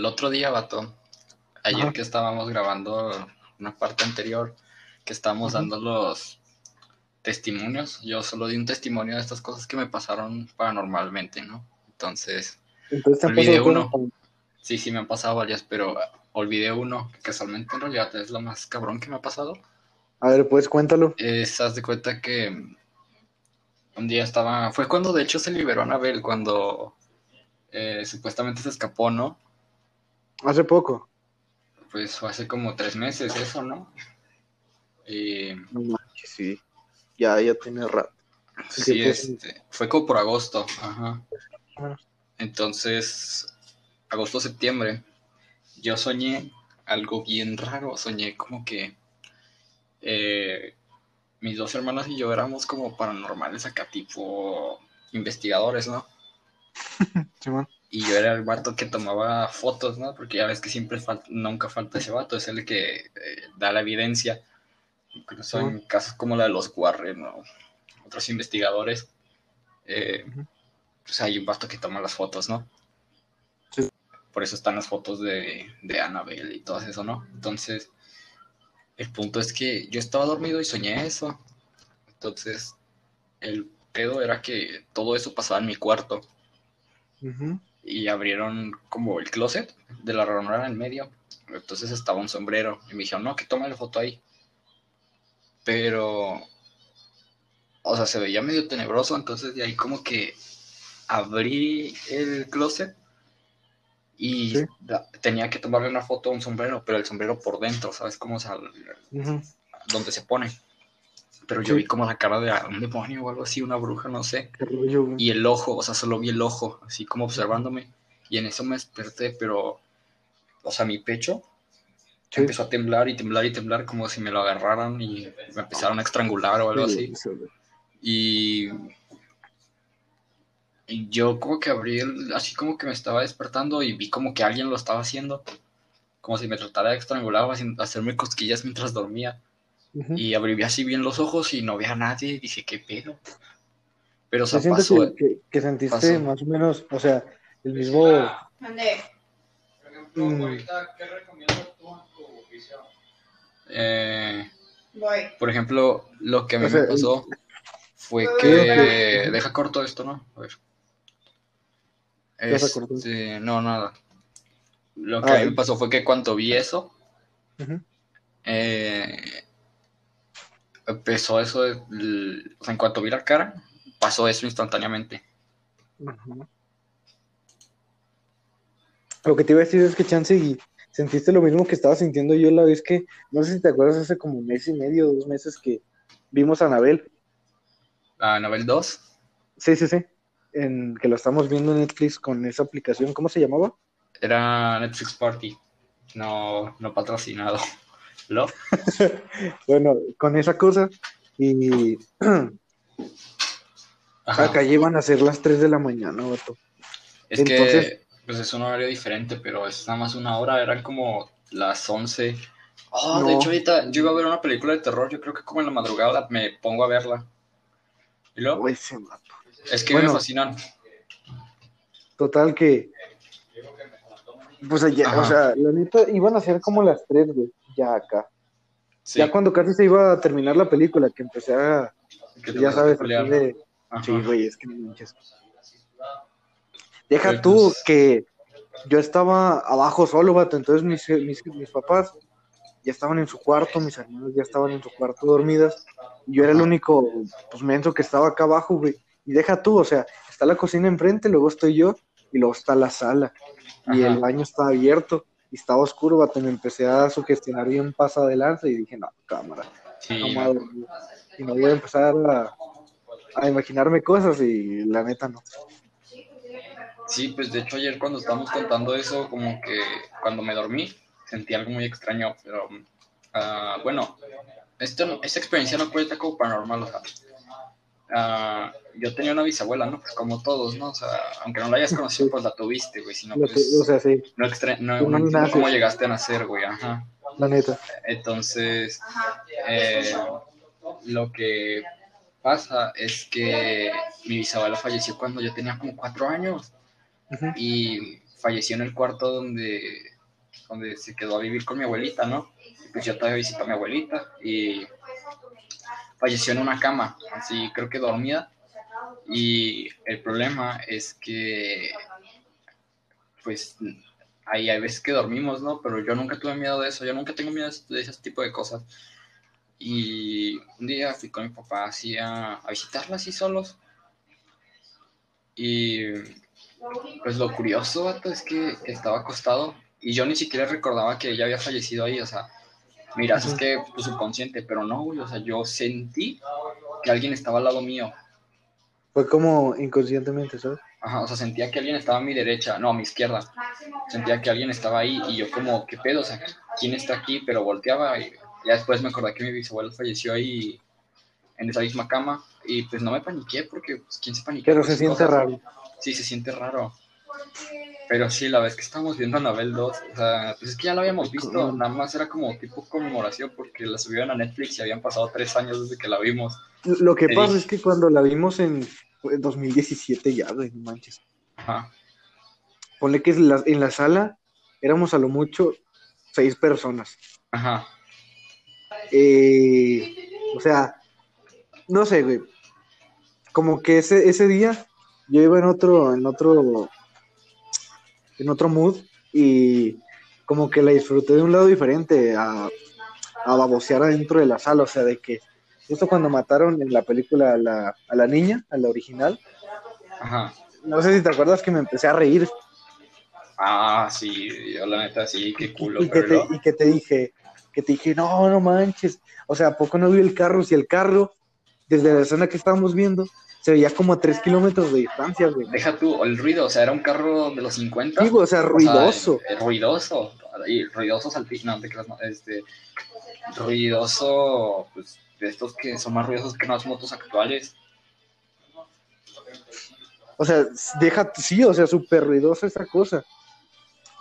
el otro día, vato, ayer que estábamos grabando una parte anterior, que estábamos dando los testimonios, yo solo di un testimonio de estas cosas que me pasaron paranormalmente, ¿no? Entonces, Entonces Olvidé uno. sí, sí me han pasado varias, pero olvidé uno, que casualmente en realidad es lo más cabrón que me ha pasado. A ver, pues cuéntalo. Es, haz de cuenta que un día estaba, fue cuando de hecho se liberó Anabel, cuando eh, supuestamente se escapó, ¿no? Hace poco. Pues fue hace como tres meses eso, ¿no? Manches, sí. Ya, ya tiene rato. sí, Sí, pues, este, fue como por agosto, ajá. Entonces, agosto-septiembre, yo soñé algo bien raro, soñé como que eh, mis dos hermanas y yo éramos como paranormales acá, tipo investigadores, ¿no? Simón. Y yo era el vato que tomaba fotos, ¿no? Porque ya ves que siempre falta, nunca falta ese vato, es el que eh, da la evidencia. Incluso en casos como la de los Warren o otros investigadores, eh, pues hay un vato que toma las fotos, ¿no? Sí. Por eso están las fotos de, de Annabelle y todo eso, ¿no? Entonces, el punto es que yo estaba dormido y soñé eso. Entonces, el pedo era que todo eso pasaba en mi cuarto Ujú. Y abrieron como el closet de la ranura en medio. Entonces estaba un sombrero y me dijeron, no, que toma la foto ahí. Pero, o sea, se veía medio tenebroso, entonces de ahí como que abrí el closet y Sí. tenía que tomarle una foto a un sombrero, pero el sombrero por dentro, ¿sabes cómo? O sea, donde se pone. Pero yo Sí. vi como la cara de un demonio o algo así, una bruja, no sé. Rollo. Y el ojo, o sea, solo vi el ojo, así como observándome. Y en eso me desperté, pero, o sea, mi pecho Sí. empezó a temblar y temblar y temblar, como si me lo agarraran y me empezaron a estrangular o algo así. Y, yo como que abrí, el- así como que me estaba despertando y vi como que alguien lo estaba haciendo, como si me tratara de estrangular o hacerme cosquillas mientras dormía. Ujú. Y abrí así bien los ojos y no vi a nadie. Y dije, ¿qué pedo? Pero, o sea, pasó. que, que- que sentiste pasó. más o menos, o sea, el mismo. Mande. Mm. ¿qué recomiendas tú tu oficio? eh, Voy. por ejemplo, lo que a mí O sea, me pasó fue Uy, que. Deja corto esto, ¿no? A ver. Deja corto. Este, no, nada. Lo que Ah, a mí me pasó fue que cuando vi eso, Ujú. eh, empezó eso, de- l- o sea, en cuanto vi la cara, pasó eso instantáneamente. Lo que te iba a decir es que chance y sentiste lo mismo que estaba sintiendo yo la vez que, no sé si te acuerdas, hace como un mes y medio, dos meses que vimos a Anabel. La Novel 2, Sí, sí, sí. En, que lo estamos viendo en Netflix con esa aplicación. ¿Cómo se llamaba? era Netflix Party, no, no patrocinado. ¿Lo? Bueno, con esa cosa. Y Ajá. acá llevan a ser las 3 de la mañana, vato. Es Entonces- que pues es un horario diferente, pero es nada más una hora, eran como las 11. Oh, de No. hecho ahorita yo iba a ver una película de terror, yo creo que como en la madrugada me pongo a verla. ¿Y luego? Ese vato. Es que Bueno. me fascinan. Total que. Pues Ajá. o sea, la neta, iban a ser como las 3, güey. Ya acá. Sí, Ya cuando casi se iba a terminar la película, que empecé a. que ya sabes, pelear. de. Ajá. Sí, güey, es que no manches. Deja Pero, tú que yo estaba abajo solo, vato. Entonces mis, mis, mis papás ya estaban en su cuarto, mis hermanas ya estaban en su cuarto dormidas. Y yo era el único, pues, menso que estaba acá abajo, güey. Y deja tú, o sea, está la cocina enfrente, luego estoy yo, y luego está la sala. Y Ajá. el baño está abierto, y estaba oscuro, vato. Me empecé a sugestionar bien paso adelante y dije, no, cámara, Sí, no me. Y no voy a empezar a, a imaginarme cosas, y la neta no. sí, pues de hecho ayer cuando estábamos contando eso, como que cuando me dormí, sentí algo muy extraño, pero ah, bueno, esto, esta experiencia no cuenta como paranormal, o sea, ah, yo tenía una bisabuela, ¿no? Pues como todos, ¿no? O sea, aunque no la hayas conocido, pues la tuviste, güey, sino Lo que- pues, o sea, sí, no, extra- no, no no cómo llegaste a nacer, güey, ajá. la neta. Entonces, eh, lo que pasa es que mi bisabuela falleció cuando yo tenía como cuatro años y falleció en el cuarto donde, donde se quedó a vivir con mi abuelita, ¿no? Y pues yo todavía visito a mi abuelita y falleció en una cama, así creo que dormida. Y el problema es que, pues, ahí hay veces que dormimos, ¿no? Pero yo nunca tuve miedo de eso, yo nunca tengo miedo de ese tipo de cosas. Y un día fui con mi papá así a, visitarla así solos. Y pues lo curioso, es que estaba acostado y yo ni siquiera recordaba que ella había fallecido ahí, o sea, mira, es que tu subconsciente, pero no, güey, o sea, yo sentí que alguien estaba al lado mío. Fue como inconscientemente, ¿sabes? Ajá, o sea, sentía que alguien estaba a mi derecha, no, a mi izquierda. Sentía que alguien estaba ahí y yo como, ¿qué pedo? O sea, ¿quién está aquí? Pero volteaba y ya después me acordé que mi bisabuelo falleció ahí en esa misma cama y pues no me paniqué porque, pues, ¿quién se paniquea? Pero se siente cosas? raro. Sí, se siente raro. Pero sí, la vez que estábamos viendo Anabel 2, o sea, pues es que ya lo habíamos visto, nada más era como tipo conmemoración porque la subieron a Netflix y habían pasado tres años desde que la vimos. Lo que Te pasa es que cuando la vimos en fue 2017 ya, güey, no manches. Ajá. Ponle que en la, en la sala éramos a lo mucho seis personas. Ajá. Eh, o sea, no sé, güey. Como que ese, ese día yo iba en otro, en otro, en otro mood y como que la disfruté de un lado diferente a, a babosear adentro de la sala. O sea, de que justo cuando mataron en la película a la, a la niña, a la original, Ajá. no sé si te acuerdas que me empecé a reír Ah, sí, yo la neta sí, qué culo, y que, te, y que te dije, que te dije, no, no manches. O sea, ¿a poco no vi el carro? Si el carro, desde la zona que estábamos viendo, se veía como a tres kilómetros de distancia, güey. Deja tú, el ruido, o sea, era un carro de los 50. Sí, o sea, O sea, ruidoso. eh, ruidoso. Y ruidoso salti- no, te creas, no, este, ruidoso, pues, de estos que son más ruidosos que las motos actuales. O sea, deja, sí, o sea, súper ruidosa esa cosa.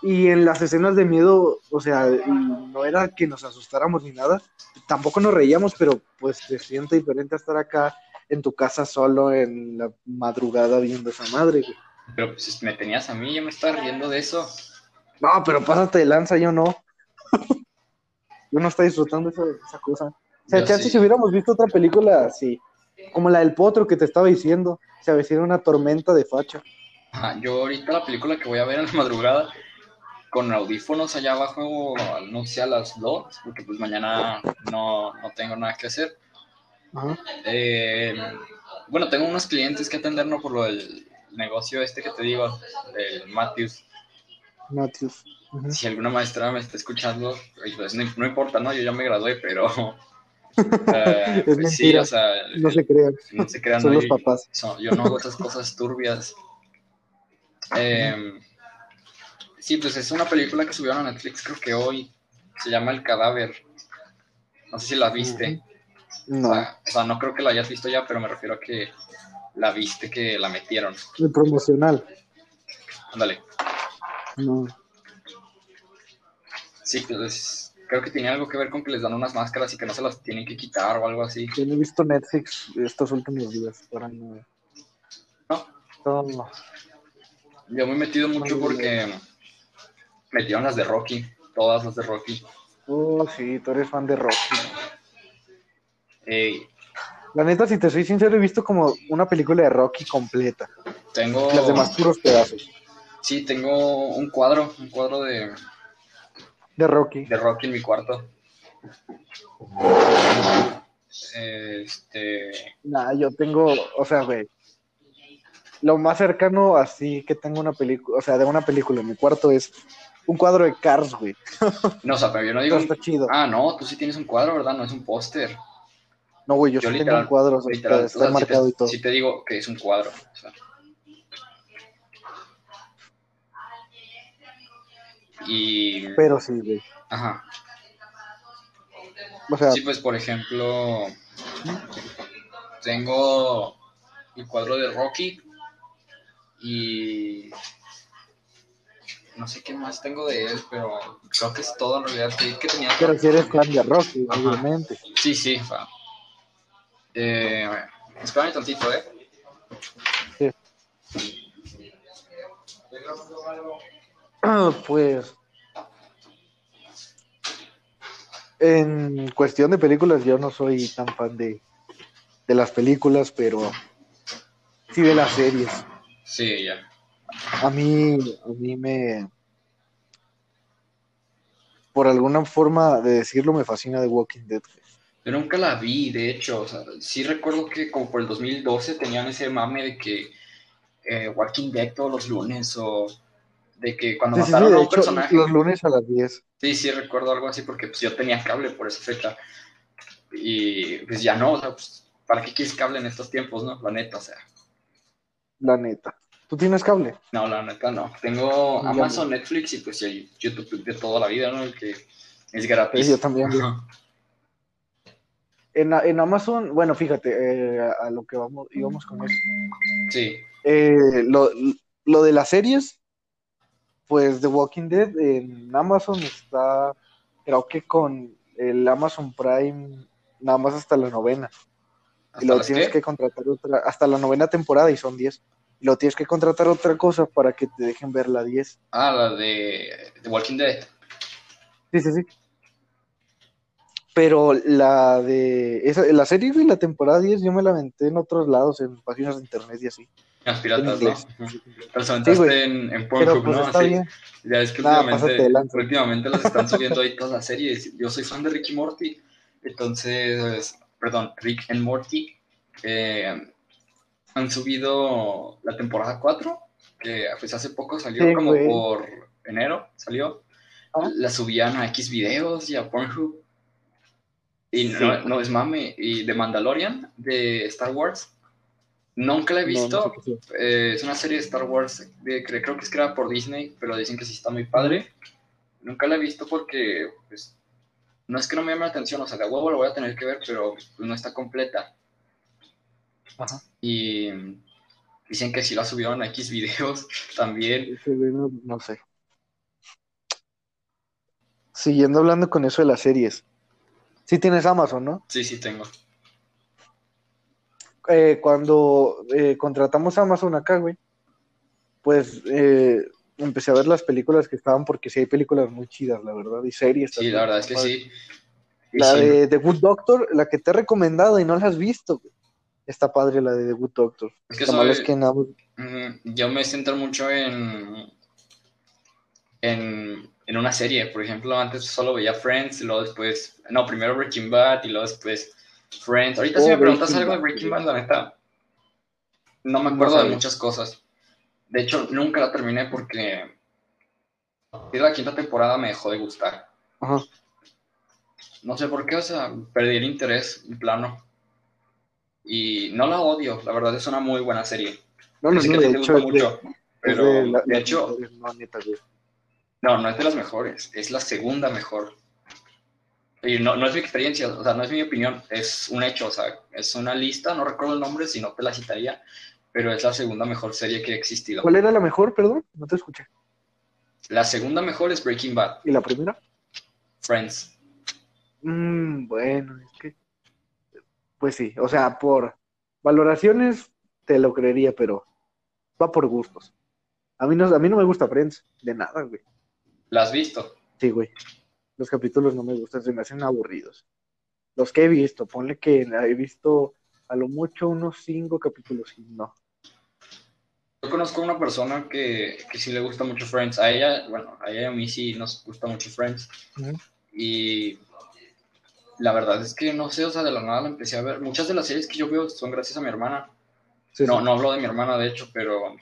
Y en las escenas de miedo, o sea, no era que nos asustáramos ni nada, tampoco nos reíamos, pero pues se siente diferente estar acá en tu casa solo en la madrugada viendo esa madre, güey. Pero pues me tenías a mí, yo me estaba riendo de eso. No, pero pásate de lanza, yo no. yo no estoy disfrutando esa, esa cosa. O sea, chance sí. si hubiéramos visto otra película así, como la del potro que te estaba diciendo, se avecina una tormenta de facha. Ajá, yo ahorita la película que voy a ver en la madrugada con audífonos allá abajo, no sé, a las 2, porque pues mañana no, no tengo nada que hacer. Eh, bueno, tengo unos clientes que atender, ¿no? Por lo del negocio este que te digo, del Matthews. Matthews. Si alguna maestra me está escuchando, pues no, no importa, ¿no? Yo ya me gradué, pero... eh, Es pues sí, o sea, No se crean, no se crean, son ¿no? los Yo- papás. yo no hago esas cosas turbias. Eh, sí, pues es una película que subieron a Netflix, creo que hoy. Se llama El Cadáver. No sé si la viste. O, No, sea, o sea, no creo que la hayas visto ya, pero me refiero a que la viste, que la metieron. el promocional. Ándale. No. Sí, pues creo que tiene algo que ver con que les dan unas máscaras y que no se las tienen que quitar o algo así. Yo no he visto Netflix estos últimos días. Para no. No, No. yo me he metido mucho porque metieron las de Rocky, todas las de Rocky. Oh, sí, tú eres fan de Rocky. La neta, si te soy sincero, he visto como una película de Rocky completa. tengo... Las demás puros pedazos Sí, tengo un cuadro, un cuadro de, de Rocky. de Rocky en mi cuarto. Este, Nah, yo tengo, o sea, güey. Lo más cercano así que tengo una película, o sea, de una película en mi cuarto es un cuadro de Cars, güey. no, o sea, pero yo no digo. Está chido. Ah, no, tú sí tienes un cuadro, ¿verdad? No es un póster. No, güey, yo, yo sí literal- tengo un cuadro, Literal, está, o sea, está sí te- marcado y todo. sí te digo que es un cuadro. o sea. Y, Pero sí, güey. ajá. O sea, Sí, pues por ejemplo, tengo el cuadro de Rocky y no sé qué más tengo de él, pero creo que es todo en realidad. Creí que tenía pero si eres fan de Rocky, Ajá. obviamente. Sí, sí. va. Eh, espérame tantito, ¿eh? Sí. Algo. Pues. En cuestión de películas, yo no soy tan fan de, de las películas, pero sí de las series. Sí, ya. A mí, a mí me. Por alguna forma de decirlo, me fascina The Walking Dead. Yo nunca la vi, de hecho. O sea, sí recuerdo que como por el 2012 tenían ese mame de que eh, Walking Dead todos los lunes o de que cuando Sí, sí, sí, mataron a un hecho, personaje. los lunes a las 10. Sí, sí, recuerdo algo así porque pues, yo tenía cable por esa fecha. Y pues ya no, o sea, pues, ¿para qué quieres cable en estos tiempos, no? La neta, o sea. La neta. ¿Tú tienes cable? No, la neta no. Tengo Amazon, Netflix y pues YouTube de toda la vida, ¿no? El que es gratis. Yo también. En, en Amazon, bueno, fíjate, eh, a, a lo que vamos, íbamos con eso. Sí, Eh, lo, lo de las series, pues The Walking Dead en Amazon está, creo que con el Amazon Prime, nada más hasta la novena. Y ¿hasta lo tienes qué? que contratar otra, hasta la novena temporada y son 10. Y lo tienes que contratar otra cosa para que te dejen ver la 10. Ah, la de The Walking Dead. Sí, sí, sí. Pero la de esa, la serie de la temporada 10 yo me la aventé en otros lados, en páginas de internet y así. Las piratas, ¿no? se aventaste en, Pornhub, pues ¿no? está Así. bien. Ya es que Nada, últimamente, últimamente las están subiendo ahí todas las series. Yo soy fan de Rick y Morty. Entonces, perdón, Rick and Morty. eh, han subido la temporada 4, que pues hace poco salió, Sí, como güey. por enero, salió. Ah. La subían a X videos y a Pornhub. Y no, no es mame. Y de Mandalorian, de Star Wars. Nunca la he No, no visto, sé eh, es una serie de Star Wars, de, cre- creo que es creada por Disney, pero dicen que sí está muy padre. Nunca la he visto porque, pues, no es que no me llame la atención, o sea, de huevo lo voy a tener que ver, pero pues, no está completa. Ajá. Y dicen que sí la subieron a X videos también. No sé. Siguiendo hablando con eso de las series. Sí tienes Amazon, ¿no? Sí, sí tengo. Eh, cuando eh, contratamos Amazon acá, güey, pues eh, empecé a ver las películas que estaban, porque sí hay películas muy chidas, la verdad, y series Sí, la verdad es que sí. La sí, de The Good Doctor, la que te he recomendado y no la has visto, güey. Está padre la de The Good Doctor. Es que soy- es que en yo me centro mucho en, en, en una serie. Por ejemplo, antes solo veía Friends, y luego después, no, primero Breaking Bad y luego después Friends. Ahorita si Oh, me preguntas Breaking algo de Breaking. Bad, la neta, no me No acuerdo de muchas cosas. De hecho, nunca la terminé porque a partir de la quinta temporada me dejó de gustar. Ajá. No sé por qué, o sea, perdí el interés en plano. Y no la odio, la verdad es una muy buena serie. No, no, no, de hecho, mucho, pero de hecho, no, no es de las mejores, es la segunda mejor. Y no, no es mi experiencia, o sea, no es mi opinión, es un hecho, o sea, es una lista, no recuerdo el nombre, si no te la citaría, pero es la segunda mejor serie que ha existido. ¿Cuál era la mejor, perdón? No te escuché. La segunda mejor es Breaking Bad, ¿Y la primera? Friends. Mm, bueno, es que. Pues sí, o sea, por valoraciones te lo creería, pero va por gustos. A mí no, a mí no me gusta Friends, de nada, güey. ¿La has visto? Sí, güey. Los capítulos no me gustan, se me hacen aburridos. Los que he visto, ponle que he visto a lo mucho unos cinco capítulos y no. Yo conozco a una persona que, que sí le gusta mucho Friends. A ella, bueno, a ella y a mí sí nos gusta mucho Friends. Y la verdad es que no sé, o sea, de la nada la empecé a ver. Muchas de las series que yo veo son gracias a mi hermana. Sí, No, sí. no hablo de mi hermana, de hecho, pero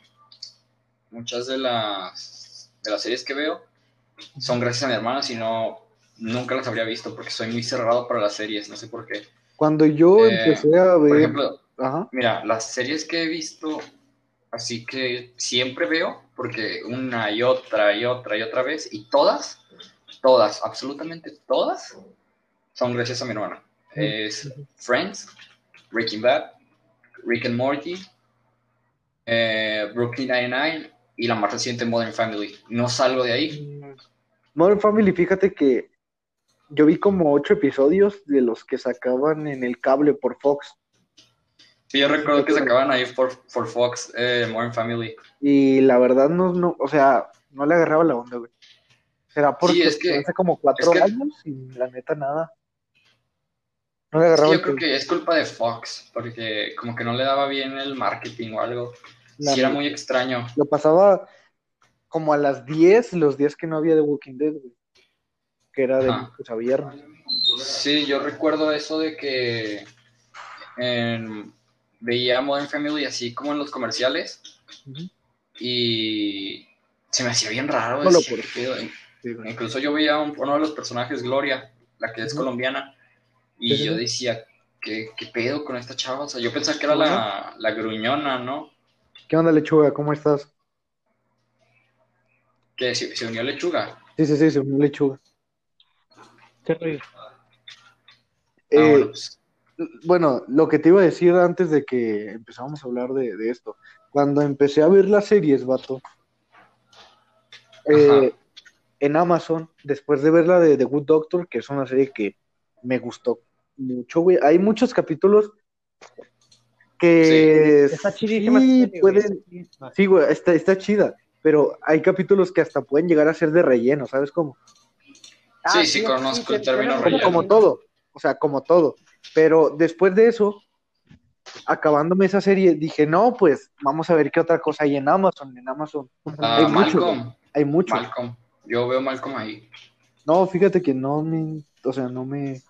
muchas de las, de las series que veo son gracias a mi hermana, si no, nunca las habría visto porque soy muy cerrado para las series, no sé por qué. Cuando yo Eh, empecé a ver. Por ejemplo, Ajá. Mira, las series que he visto, así que siempre veo, porque una y otra y otra y otra vez, y todas, todas, absolutamente todas, son gracias a mi hermana. Es Friends, Breaking Bad, Rick and Morty, eh, Brooklyn Nine-Nine y la más reciente Modern Family. No salgo de ahí. Modern Family, fíjate que yo vi como ocho episodios de los que sacaban en el cable por Fox. Sí, yo recuerdo que sacaban ahí por, por Fox eh, Modern Family. Y la verdad no, no, o sea, no le agarraba la onda, güey. Será porque Sí, es que- hace como cuatro es que- años y la neta nada. No le Sí, agarraba yo el creo que es culpa de Fox, porque como que no le daba bien el marketing o algo. La Sí, era muy extraño. Lo pasaba como a las 10, los días que no había de Walking Dead, güey. Que era de Ajá. pues, a viernes. Sí, yo recuerdo eso de que en- veía Modern Family así como en los comerciales y se me hacía bien raro. No. Incluso yo veía un- uno de los personajes, Gloria, la que es colombiana, y Sí, yo decía, ¿qué, qué pedo con esta chava? O sea, yo pensaba que era la, la gruñona, ¿no? ¿Qué onda, lechuga? ¿Cómo estás? Que se, se unió a Lechuga. Sí, sí, sí, se unió lechuga. ¿Qué? Ah, Eh, bueno, pues, bueno, lo que te iba a decir antes de que empezáramos a hablar de, de esto, cuando empecé a ver las series, vato, eh, en Amazon, después de ver la de The Good Doctor, que es una serie que me gustó mucho, güey, hay muchos capítulos que Está chidísima sí pueden, está chidísima. sí, güey, está, está chida, pero hay capítulos que hasta pueden llegar a ser de relleno, ¿sabes cómo? Sí, sí, conozco el término como, relleno. como todo, o sea, como todo. Pero después de eso, acabándome esa serie, dije, no, pues vamos a ver qué otra cosa hay en Amazon. En Amazon Ah, hay mucho, Malcolm, hay mucho. Malcolm. Yo veo Malcolm ahí. No, fíjate que no me, o sea, no me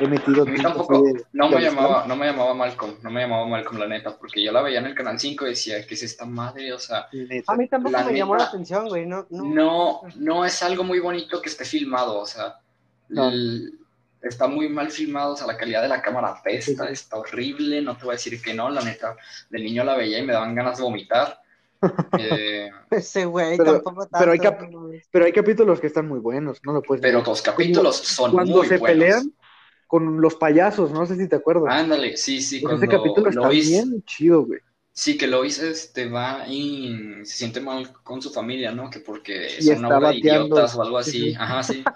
he metido A mí tampoco, de- no me llamaba, no me llamaba Malcolm, no me llamaba Malcolm la neta, porque yo la veía en el canal 5 y decía, ¿qué es esta madre? O sea, Neta. A mí tampoco La me llamó la atención, güey. No, no. no, no es algo muy bonito que esté filmado, o sea, No. el- está muy mal filmado, o sea, la calidad de la cámara apesta, está horrible, no te voy a decir que no, la neta, de niño la veía y me daban ganas de vomitar. Eh, Ese güey Pero- tampoco tanto. pero hay cap-. Pero hay capítulos que están muy buenos, no lo puedes pero negar. los capítulos son Cuando muy se buenos. pelean con los payasos, no sé si te acuerdas. Ándale, sí, sí, Ese cuando capítulo está Lois, bien chido, güey. sí, que Lois este, va y se siente mal con su familia, ¿no? Que porque son una bola de idiotas o algo Sí, así, sí. ajá, sí.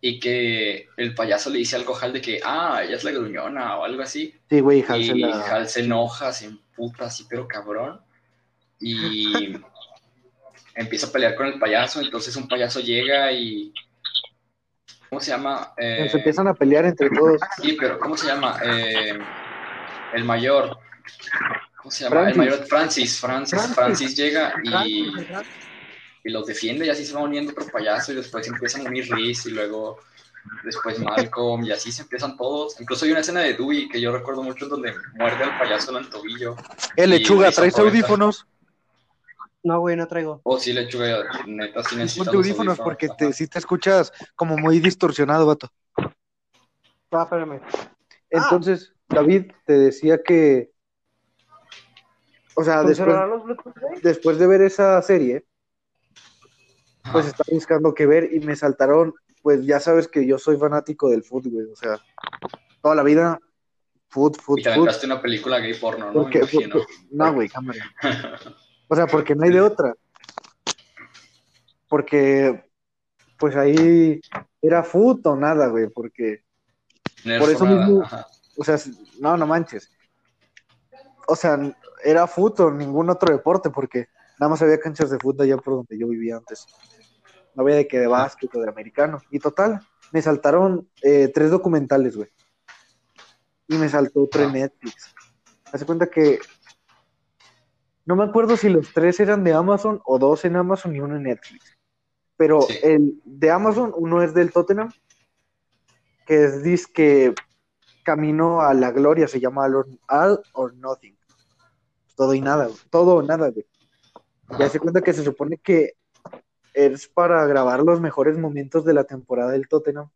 Y que el payaso le dice algo a Hal de que, ah, ella es la gruñona o algo así. Sí, güey, Hal Y la- Hal se enoja, se emputa así, pero cabrón. Y empieza a pelear con el payaso. Entonces un payaso llega y. ¿Cómo se llama? Eh, se empiezan a pelear entre todos. Sí, pero ¿cómo se llama? Eh, el mayor. ¿Cómo se llama? Francis. El mayor Francis. Francis. Francis. Francis llega y, Francis, y los defiende y así se va uniendo otro payaso y después empiezan a unir Riz y luego después Malcolm y así se empiezan todos. Incluso hay una escena de Dewey que yo recuerdo mucho donde muerde al payaso en el tobillo. Y lechuga, ¿traes audífonos? No, güey, no traigo. Oh, sí, lechuga, neta, sí necesitas Ponte los audífonos porque ajá. te, si te escuchas como muy distorsionado, vato. Ah, espérame. Entonces, David, te decía que, o sea, después, después de ver esa serie, pues estaba buscando qué ver y me saltaron, pues ya sabes que yo soy fanático del fútbol, güey, o sea, toda la vida, food, food, Y te food. aventaste una película gay porno, ¿no? Porque, Me imagino. porque- no, güey, cámara. O sea, porque no hay de otra. Porque, pues ahí era food o nada, güey, porque por eso o nada, mismo- ajá. O sea, no, no manches. O sea, era fútbol, ningún otro deporte, porque nada más había canchas de fútbol allá por donde yo vivía antes. No había de que de básquet o de americano. Y total, me saltaron eh, tres documentales, güey. Y me saltó otro en. Netflix. Hace cuenta que. No me acuerdo si los tres eran de Amazon o dos en Amazon y uno en Netflix. Pero Sí. el de Amazon, uno es del Tottenham, que es disque Camino a la Gloria, se llama All or, Nothing. Todo y nada, todo o nada, güey. Ya se cuenta que se supone que es para grabar los mejores momentos de la temporada del Tottenham.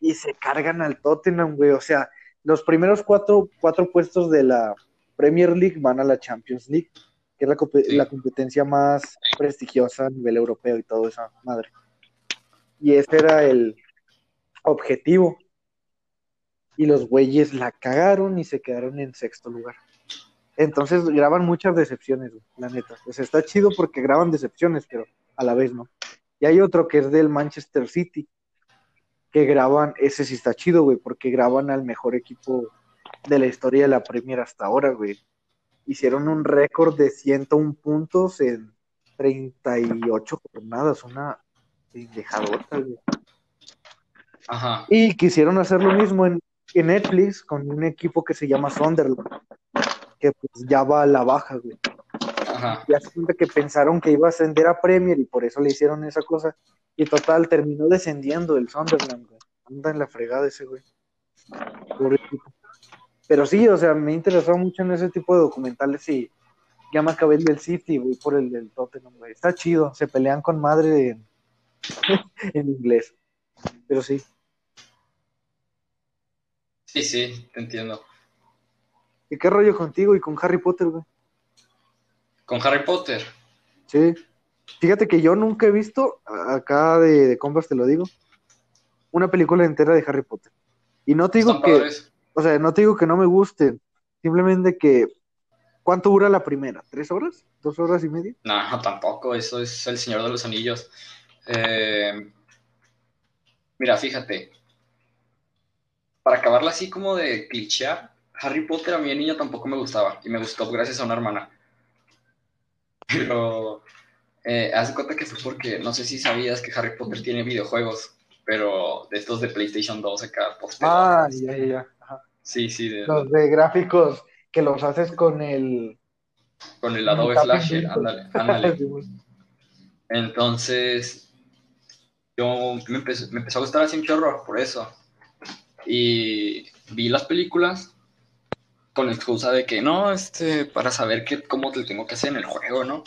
Y se cargan al Tottenham, güey. O sea, los primeros cuatro, cuatro puestos de la Premier League van a la Champions League, que es la, compe- Sí. la competencia más prestigiosa a nivel europeo y todo esa madre. Y ese era el objetivo. Y los güeyes la cagaron y se quedaron en sexto lugar. Entonces graban muchas decepciones, la neta. Pues está chido porque graban decepciones, pero a la vez no. Y hay otro que es del Manchester City, que graban, ese sí está chido, güey, porque graban al mejor equipo de la historia de la Premier hasta ahora, güey. Hicieron un récord de 101 puntos en 38 jornadas, una pendejadota, güey. Ajá. Y quisieron hacer lo mismo en, en Netflix con un equipo que se llama Sunderland, que pues ya va a la baja, güey. Ajá. Y hace cuenta que pensaron que iba a ascender a Premier y por eso le hicieron esa cosa. Y total, terminó descendiendo el Sunderland, güey. Anda en la fregada ese güey. Pobre tipo. Pero sí, o sea, me interesó mucho en ese tipo de documentales y ya me acabé el del City, güey, por el del Tottenham, güey. Está chido, se pelean con madre en, en inglés. Pero sí. Sí, sí, te entiendo. ¿Y qué rollo contigo y con Harry Potter, güey? Con Harry Potter. Sí. Fíjate que yo nunca he visto, acá de, de te lo digo, una película entera de Harry Potter. Y no te digo que, padres. O sea, no te digo que no me gusten, simplemente que, ¿cuánto dura la primera? ¿Tres horas? ¿Dos horas y media? No, tampoco, eso es El Señor de los Anillos. Eh, mira, fíjate, para acabarla así como de clichear, Harry Potter a mí de niño tampoco me gustaba, y me gustó gracias a una hermana. Pero, eh, haz de cuenta que fue porque, no sé si sabías que Harry Potter tiene videojuegos, pero de estos de PlayStation 2 acá. Ah, ya, ya, ya. Sí, sí, de- Los de gráficos que los haces con el... con el Adobe Flash, ándale, ándale. Güey. Entonces, yo me empezó, me empezó a gustar así un chorro por eso. Y vi las películas con la excusa de que no, este, para saber qué, cómo te tengo que hacer en el juego, ¿no?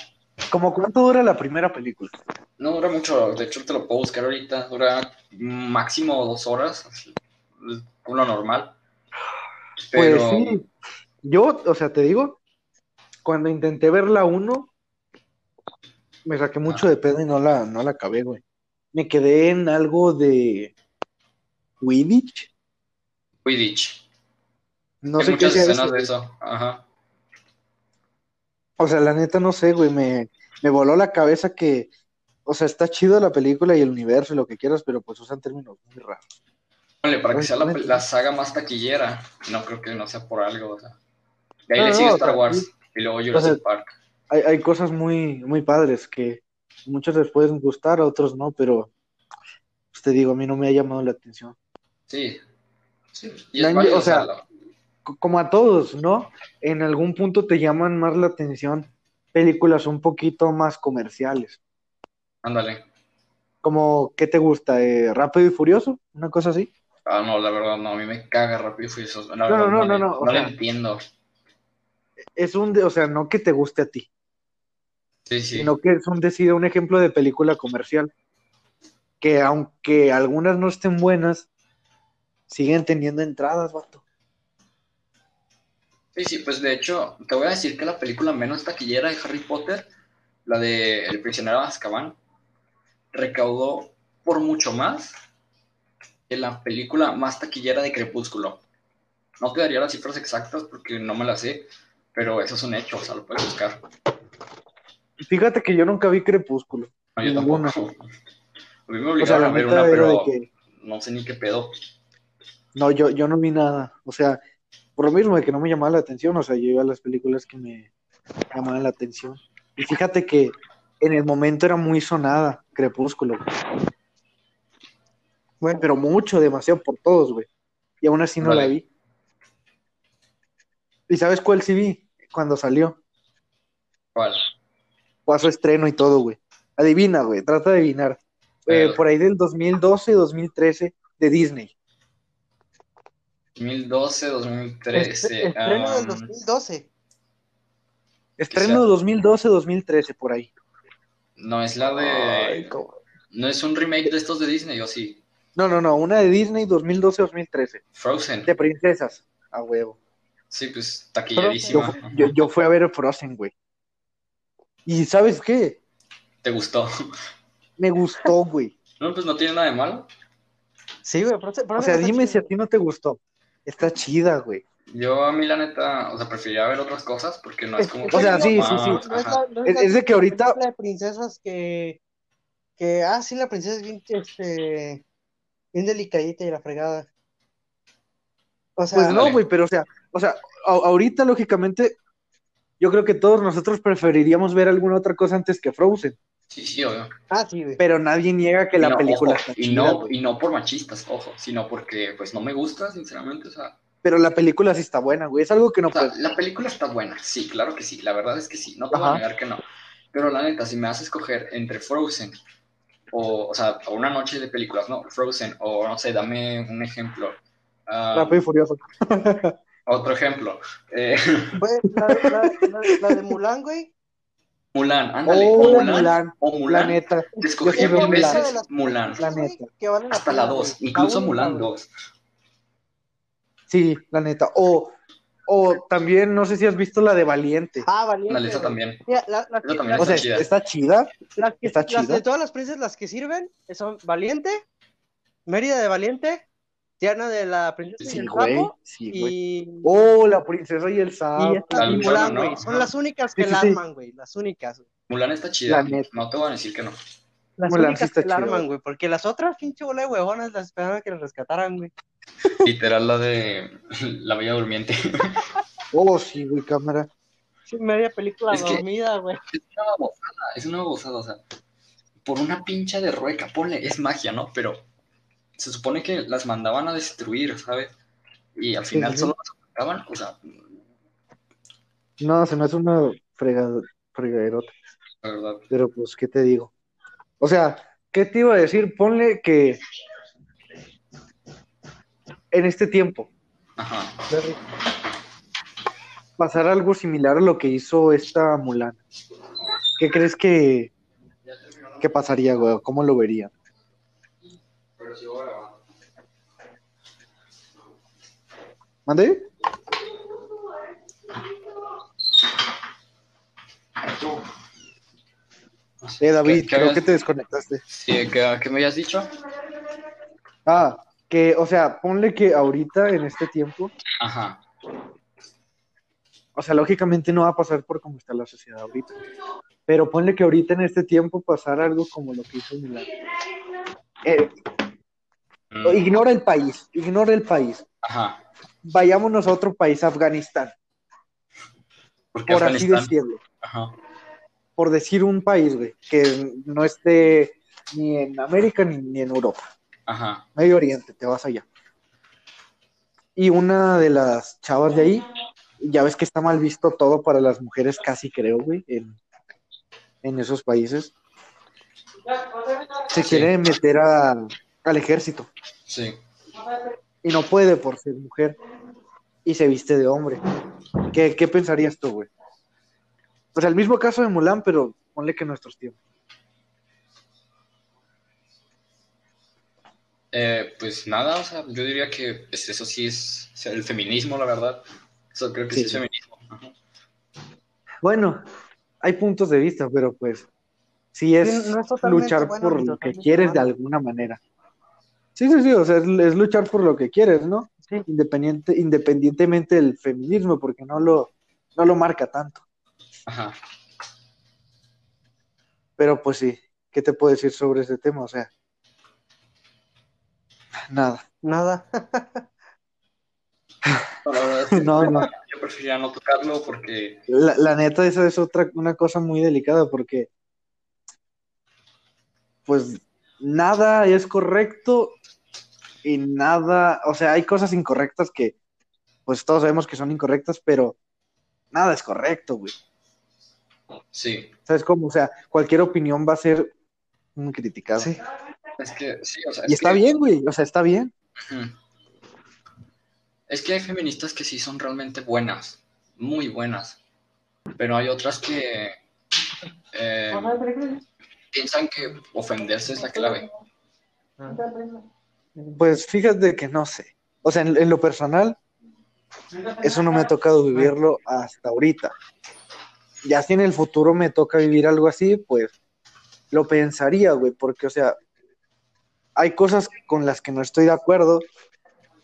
¿Cómo cuánto dura la primera película? No dura mucho, de hecho te lo puedo buscar ahorita, dura máximo dos horas, así, lo normal. Pues sí. Yo, o sea, te digo, cuando intenté ver la 1, me saqué mucho de pedo y no la, no la acabé, güey. Me quedé en algo de Quidditch. Quidditch. No Hay sé qué muchas escenas eso. de eso, ajá. O sea, la neta no sé, güey. Me, me voló la cabeza que, o sea, está chido la película y el universo y lo que quieras, pero pues usan términos muy raros. Ponle, para que sea la, Honestamente. la saga más taquillera, no creo que no sea por algo, o sea. De ahí No, le sigue Star sea, Wars sí. y luego Jurassic O sea, Park. Hay, hay cosas muy, muy padres que muchos les pueden gustar, a otros no, pero pues, te digo, a mí no me ha llamado la atención. Sí. sí. Y La o sea, la- como a todos, ¿no? En algún punto te llaman más la atención películas un poquito más comerciales. ándale. Como, ¿qué te gusta? Eh, ¿Rápido y Furioso? ¿Una cosa así? Ah, no, la verdad, no, a mí me caga rápido y Furioso. La No, verdad, no, no, no, no, no sea- entiendo. Es un, de- o sea, no que te guste a ti, Sí, sí. sino que es un un ejemplo de película comercial. Que aunque algunas no estén buenas, siguen teniendo entradas, vato. Sí, sí, pues de hecho, te voy a decir que la película menos taquillera de Harry Potter, la de El prisionero de Azkaban, recaudó por mucho más la película más taquillera de Crepúsculo. No te daría las cifras exactas porque no me las sé, pero eso es un hecho, o sea, lo puedes buscar. Fíjate que yo nunca vi Crepúsculo. No, yo Ninguna. tampoco. A mí me O sea, obligaron a ver una, pero que no sé ni qué pedo. no, yo, yo no vi nada. O sea, por lo mismo de que no me llamaba la atención, o sea, yo iba a las películas que me llamaban la atención. Y fíjate que en el momento era muy sonada Crepúsculo. Bueno, pero mucho, demasiado por todos, güey. Y aún así no Vale. la vi. ¿Y sabes cuál sí vi? Cuando salió. ¿Cuál? Fue a su estreno y todo, güey. Adivina, güey, trata de adivinar. Eh, por ahí del 2012, 2013, de Disney. 2012, 2013. Estreno del am, 2012. Estreno de 2012, 2013, por ahí. no es la de. Ay, No es un remake de estos de Disney, ¿o sí? No, no, no, una de Disney 2012-2013, Frozen. de princesas, a huevo. Sí, pues Yo, taquillerísima. yo, yo fui a ver Frozen, güey. ¿Y sabes qué? ¿Te gustó? Me gustó, güey. No, pues no tiene nada de malo. Sí, güey, pero, pero O sea, dime si a ti no te gustó. Está chida, güey. Yo a mí la neta, o sea, preferiría ver otras cosas porque no es como O sea, sí, sí, sí. No es la- Ajá. no Es- la es de que ahorita- de princesas que, que, ah, sí, la princesa es bien, este, bien delicadita y la fregada. O sea, Pues no, güey, pero o sea, o sea, a- ahorita lógicamente yo creo que todos nosotros preferiríamos ver alguna otra cosa antes que Frozen. Sí, sí, obvio. Ah, sí, güey. Pero nadie niega que Y la no, película ojo, está y chida, no, güey. y no por machistas, ojo, sino porque pues no me gusta, sinceramente, o sea, Pero la película sí está buena, güey. Es algo que no o sea, puede. la película está buena, sí, claro que sí, la verdad es que sí, no te voy a Ajá. negar que no. Pero la neta, si me haces escoger entre Frozen o, o sea, o una noche de películas, ¿no? Frozen, o no sé, dame un ejemplo. Ah, Rápido y Furioso. otro ejemplo. Eh, la, la- la- la de Mulan, güey. Mulan, ándale, Oh, o Mulan, Mulan, o La Mulan. neta, Te escogí mil Mulan. veces Mulan, La Güey, neta. que valen hasta la pena, 2, güey. incluso La Mulan. 2. sí, la neta. O, o también, no sé si has visto la de Valiente. Ah, valiente. Esa güey. también. Mira, la- las Esa que- también o sea, está chida. está chida. las que- está las chida. de todas las princesas, las que sirven, son Valiente, Mérida de Valiente, Tiana de la princesa y Sí, el güey. sapo, Sí, güey. y, Oh, la princesa y el sapo. y esta y Mulan, güey. ¿no? Son las únicas que Sí, la sí. arman, güey. Las únicas. güey. Mulan está chida, La no te voy a decir que no. Las Mulan sí únicas está que la arman, güey. güey. Porque las otras, pinche bola de huevonas, las esperaban que las rescataran, güey. Literal la de La Bella Durmiente. Oh, sí, güey, cámara. Sí, media película Es que- dormida, güey. Es una babosada, es una babosada, o sea, por una pincha de rueca, ponle, es magia, ¿no? Pero se supone que las mandaban a destruir, ¿sabes? Y al final sí. solo las atacaban, o sea, No, se me hace una fregada, fregaderota. la verdad. Pero pues, ¿qué te digo? O sea, ¿qué te iba a decir? Ponle que en este tiempo Ajá. pasara algo similar a lo que hizo esta Mulan. ¿Qué crees que, que pasaría, güey? ¿Cómo lo vería? Pero sigo grabando. ¿Mande? Eh, David, ¿Qué- qué creo habías- que te desconectaste. Sí, ¿qué, qué me habías dicho? Ah, que, o sea, ponle que ahorita, en este tiempo, Ajá. o sea, lógicamente no va a pasar por cómo está la sociedad ahorita. Pero ponle que ahorita en este tiempo pasara algo como lo que hizo Mulan. Eh, Mm, ignora el país, ignora el país. Ajá. Vayámonos a otro país, Afganistán, Porque por así decirlo. Ajá. Por decir un país, güey, que no esté ni en América ni, ni en Europa. Ajá. Medio Oriente, te vas allá. Y una de las chavas de ahí, ya ves que está mal visto todo para las mujeres, casi creo, güey, en, en esos países. Se Sí. quiere meter a- al ejército Sí. y no puede por ser mujer y se viste de hombre. ¿Qué, qué pensarías tú, güey? Sea, el mismo caso de Mulan, pero ponle que en nuestros tiempos. Eh, pues nada, o sea, yo diría que pues, eso sí es o sea, el feminismo, la verdad. Eso creo que sí, Sí. es feminismo. Ajá. Bueno, hay puntos de vista, pero pues sí es, no luchar bueno por lo que quieres de alguna manera. Sí, sí, sí, o sea, es, es luchar por lo que quieres, ¿no? Sí. Independiente, independientemente del feminismo, porque no lo, no lo marca tanto. Ajá. Pero pues sí, ¿qué te puedo decir sobre ese tema? O sea, nada. Nada. No, No, yo preferiría no tocarlo porque La, la neta, esa es otra, una cosa muy delicada porque, pues, nada es correcto y nada, o sea, hay cosas incorrectas que, pues, todos sabemos que son incorrectas, pero nada es correcto, güey. sí, ¿Sabes cómo? O sea, cualquier opinión va a ser muy criticada. Sí. Es que sí, o sea, Y es está que- bien, güey, o sea, está bien. Es que hay feministas que sí son realmente buenas, muy buenas, pero hay otras que eh, piensan que ofenderse es la clave. Pues fíjate que no sé. O sea, en, en lo personal, eso no me ha tocado vivirlo hasta ahorita. Ya si en el futuro me toca vivir algo así, pues lo pensaría, güey, porque, o sea, hay cosas con las que no estoy de acuerdo,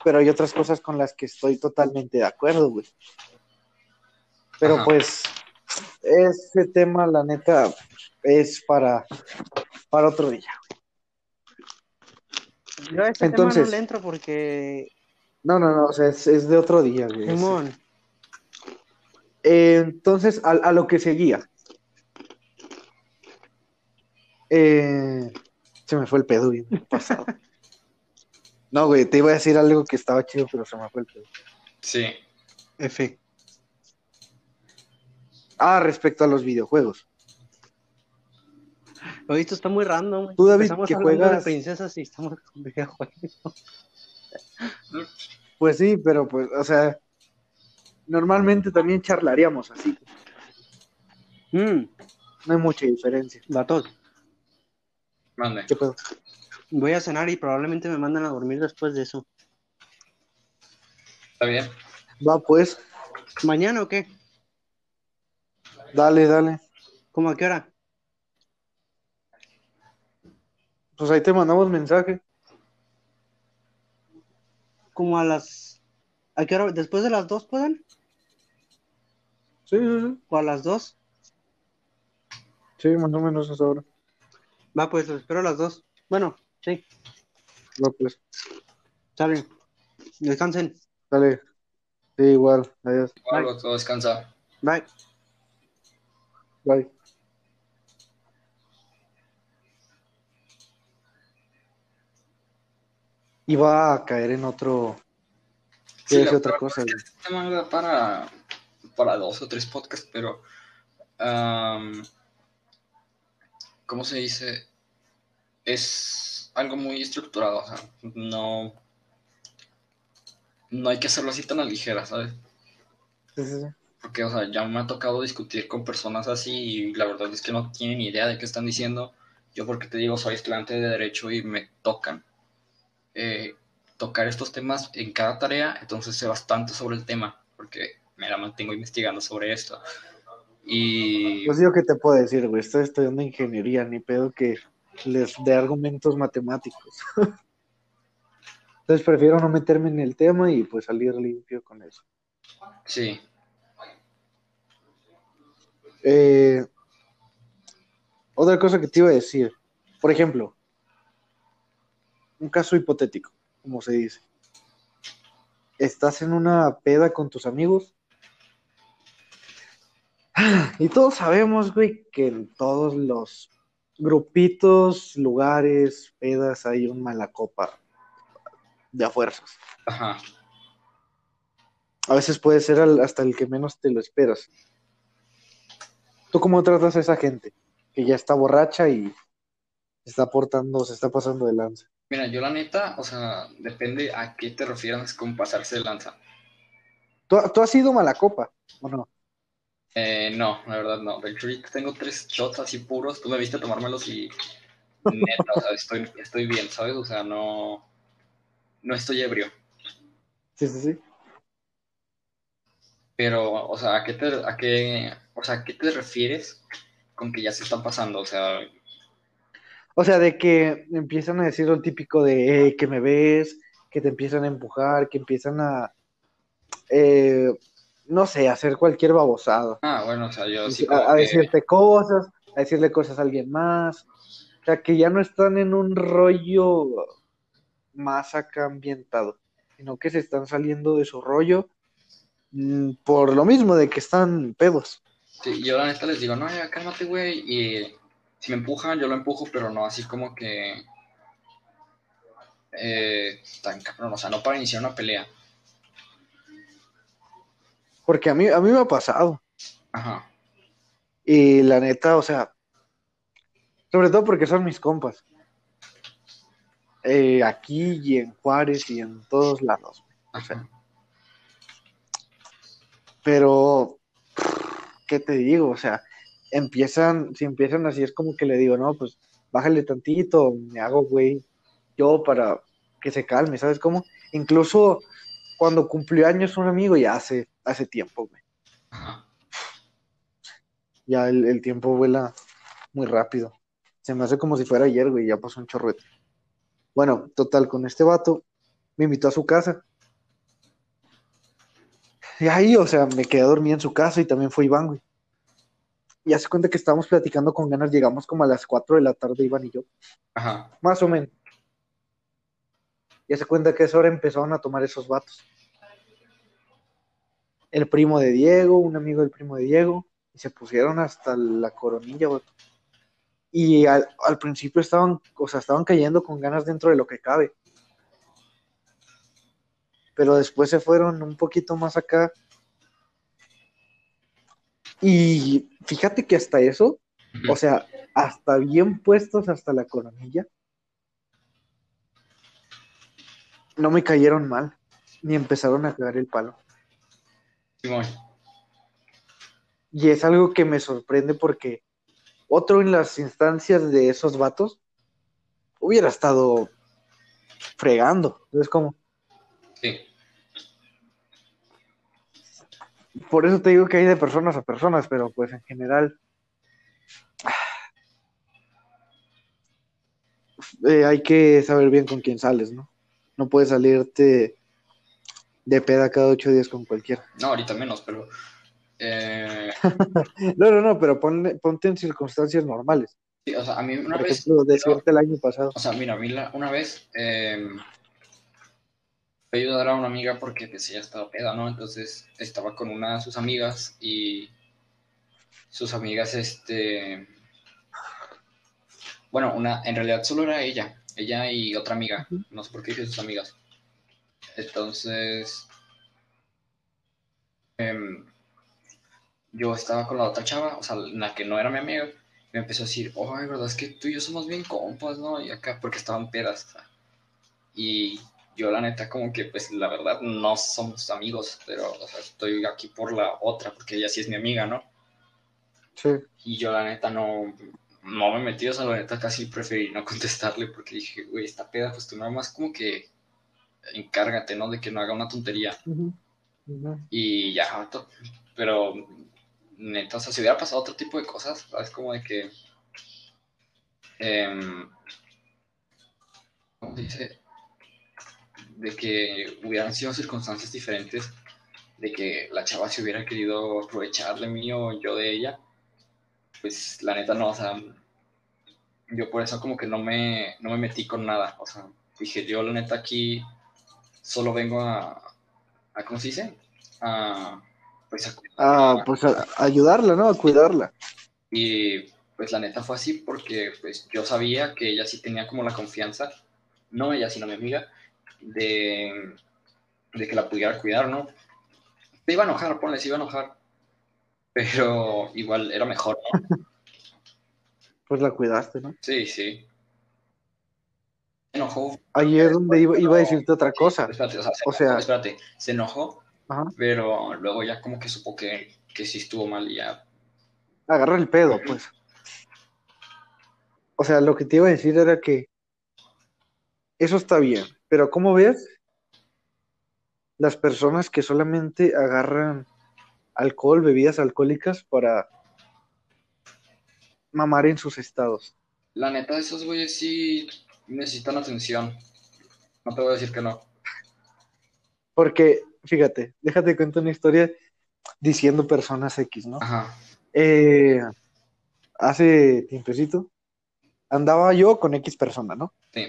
pero hay otras cosas con las que estoy totalmente de acuerdo, güey. Pero Ajá. pues, ese tema, la neta, es para, para otro día. Yo a ese Entonces- tema no le entro porque. No, no, no, o sea, es, es de otro día, güey. Simón. Eh, entonces, a, a lo que seguía. Eh, se me fue el pedo bien pasado. No, güey, te iba a decir algo que estaba chido, pero se me fue el pedo. Sí. F. Ah, respecto a los videojuegos. Oye, esto está muy random. güey. Tú, David, Empezamos que juegas- de princesas y estamos con videojuegos. Pues sí, pero pues, o sea, normalmente también charlaríamos así. Mm, No hay mucha diferencia. vatos, Mande. ¿Qué pedo? voy a cenar y probablemente me mandan a dormir después de eso. ¿Está bien? Va, pues, ¿Mañana o qué? dale, dale. ¿Cómo a qué hora? Pues ahí te mandamos mensaje. Como a las... ¿A qué hora? ¿Después de las dos pueden? Sí, sí, sí. ¿O a las dos? Sí, más o menos a esa hora. Va, pues los espero a las dos. Bueno, sí, Va, pues, salen. Descansen. dale. Sí, igual. Adiós. Algo, todo descansa. Bye. Bye. Iba a caer en otro. Sí, decir otra cosa, es que güey. este tema para, para dos o tres podcasts, pero. am, ¿Cómo se dice? Es algo muy estructurado, o sea, no. No hay que hacerlo así tan a ligera, ¿sabes? Sí, sí, sí. Porque, o sea, ya me ha tocado discutir con personas así y la verdad es que no tienen idea de qué están diciendo. Yo, porque te digo, soy estudiante de Derecho y me tocan eh, tocar estos temas en cada tarea, entonces sé bastante sobre el tema, porque me la mantengo investigando sobre esto. Y Pues yo qué te puedo decir, güey. Estoy estudiando ingeniería, ni pedo que les dé argumentos matemáticos. Entonces prefiero no meterme en el tema y pues salir limpio con eso. sí, Eh, otra cosa que te iba a decir, por ejemplo, un caso hipotético, como se dice. Estás en una peda con tus amigos y todos sabemos, güey, que en todos los grupitos, lugares, pedas hay un mala copa de a fuerzas. ajá. A veces puede ser al- hasta el que menos te lo esperas. ¿Tú cómo tratas a esa gente que ya está borracha y se está portando, se está pasando de lanza? Mira, yo la neta, o sea, depende a qué te refieras con pasarse de lanza. ¿Tú, tú has sido mala copa o no? Eh, no, la verdad no. Tengo tres shots así puros. Tú me viste tomármelos y neta, o sea, estoy, estoy bien, ¿sabes? O sea, no, no estoy ebrio. Sí, sí, sí. Pero, o sea, ¿a qué te, a qué, o sea, ¿a qué te refieres con que ya se están pasando? O sea, O sea, de que empiezan a decir lo típico de "Eh, que me ves, que te empiezan a empujar, que empiezan a, eh, no sé, hacer cualquier babosado. ah, bueno, o sea, yo sí a, como a que- decirte cosas, a decirle cosas a alguien más. O sea, que ya no están en un rollo más acá ambientado, sino que se están saliendo de su rollo mm, por lo mismo de que están pedos. Sí, yo la neta les digo, no, ya cálmate, güey. Y si me empujan, yo lo empujo, pero no así como que. Eh, tan cabrón, o sea, no para iniciar una pelea. Porque a mí, a mí me ha pasado. Ajá. Y la neta, o sea, sobre todo porque son mis compas. Eh, aquí y en Juárez y en todos lados. Ajá. Pero, ¿qué te digo? O sea, empiezan, si empiezan así, es como que le digo, no, pues bájale tantito, me hago güey, yo para que se calme, ¿sabes cómo? Incluso cuando cumplió años un amigo, ya hace, hace tiempo, güey. Ajá. Ya el, el tiempo vuela muy rápido. Se me hace como si fuera ayer, güey, ya pasó un chorrete. Bueno, total, con este vato, me invitó a su casa. Y ahí, o sea, me quedé a dormir en su casa y también fue Iván, güey. Y hace cuenta que estábamos platicando con ganas, llegamos como a las 4 de la tarde, Iván y yo, Ajá. más o menos. Y hace cuenta que a esa hora empezaron a tomar esos vatos. el primo de Diego, un amigo del primo de Diego, y se pusieron hasta la coronilla, güey. Y al, al principio estaban, o sea, estaban cayendo con ganas dentro de lo que cabe. Pero después se fueron un poquito más acá. Y fíjate que hasta eso, o sea, hasta bien puestos hasta la coronilla, no me cayeron mal, ni empezaron a cagar el palo. Simón. Y es algo que me sorprende porque otro en las instancias de esos vatos hubiera estado fregando. Es como, Sí. por eso te digo que hay de personas a personas, pero pues en general eh, hay que saber bien con quién sales, ¿no? No puedes salirte de peda cada ocho días con cualquiera. No, ahorita menos, pero. eh, No, no, no, pero ponle- ponte en circunstancias normales. sí, o sea, a mí una Por vez. ejemplo, decirte el año pasado. O sea, mira, a mí la- una vez eh, fui a ayudar a una amiga porque pues ella estaba peda, ¿no? Entonces estaba con una de sus amigas y sus amigas, este... Bueno, una, en realidad solo era ella, ella y otra amiga, no sé por qué dije sus amigas. Entonces, em, yo estaba con la otra chava, o sea, la que no era mi amiga, me empezó a decir, ay, verdad es que tú y yo somos bien compas, ¿no? Y acá, porque estaban pedas. Y yo, la neta, como que, pues, la verdad, no somos amigos, pero, o sea, estoy aquí por la otra, porque ella sí es mi amiga, ¿no? Sí. Y yo, la neta, no, no me metí, o sea, la neta, casi preferí no contestarle, porque dije, güey, esta peda, pues tú nada más como que encárgate, ¿no? De que no haga una tontería. Y ya, pero neta, o sea, si hubiera pasado otro tipo de cosas, ¿sabes? Como de que. em, ¿Cómo se dice? De que hubieran sido circunstancias diferentes, de que la chava se hubiera querido aprovechar de mí o yo de ella, pues la neta no, o sea, yo por eso como que no me, no me metí con nada, o sea, dije, yo la neta aquí solo vengo a, a ¿cómo se dice? A, pues a Ah, pues a, a ayudarla, ¿no? A cuidarla. Y pues la neta fue así porque pues yo sabía que ella sí tenía como la confianza, no ella, sino mi amiga, de, de que la pudiera cuidar, ¿no? Se iba a enojar, ponle, se iba a enojar, pero igual era mejor, ¿no? Pues la cuidaste, ¿no? Sí, sí. Se enojó. Ahí es donde iba, iba a decirte otra cosa. Espérate, o sea, se O sea- enojó, espérate, se enojó, Ajá. pero luego ya como que supo que, que sí estuvo mal y ya. Agarra el pedo, pues. O sea, lo que te iba a decir era que eso está bien, pero ¿cómo ves las personas que solamente agarran alcohol, bebidas alcohólicas para mamar en sus estados? La neta, esos güeyes sí necesitan atención. No te voy a decir que no. Porque, fíjate, déjate cuento una historia diciendo personas X, ¿no? Ajá. Eh, hace tiempecito andaba yo con X persona, ¿no? Sí.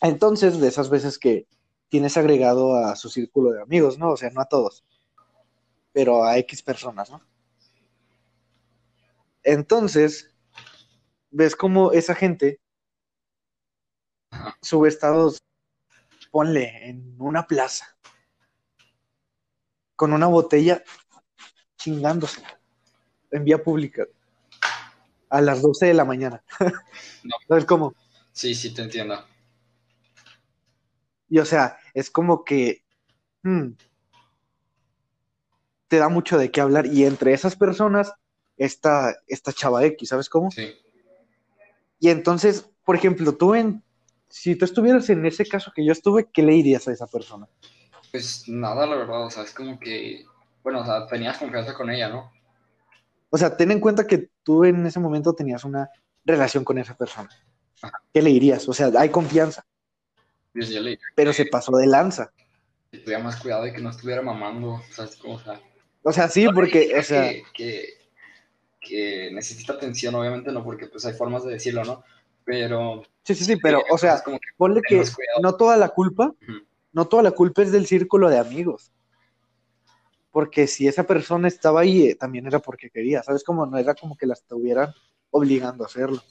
Entonces, de esas veces que tienes agregado a su círculo de amigos, ¿no? O sea, no a todos, pero a X personas, ¿no? Entonces, ves cómo esa gente sube estados, ponle, en una plaza, con una botella chingándose en vía pública a las 12 de la mañana. No. ¿Sabes cómo? Sí, sí, te entiendo. Y o sea, es como que hmm, te da mucho de qué hablar. Y entre esas personas está esta chava X, ¿sabes cómo? Sí. Y entonces, por ejemplo, tú en, si tú estuvieras en ese caso que yo estuve, ¿qué le dirías a esa persona? Pues nada, la verdad, o sea, es como que, bueno, o sea, tenías confianza con ella, ¿no? O sea, ten en cuenta que tú en ese momento tenías una relación con esa persona. ¿Qué le dirías? O sea, hay confianza, Pues yo le dije pero se pasó de lanza. que tuviera más cuidado de que no estuviera mamando, ¿sabes cómo? O sea, O sea, sí, no porque, o sea, que, que, que necesita atención, obviamente, no, porque pues hay formas de decirlo, ¿no? Pero, sí, sí, sí, pero, o sea, como que ponle que no toda la culpa, no toda la culpa es del círculo de amigos. porque si esa persona estaba ahí, eh, también era porque quería, ¿sabes? Como no era como que la estuvieran obligando a hacerlo.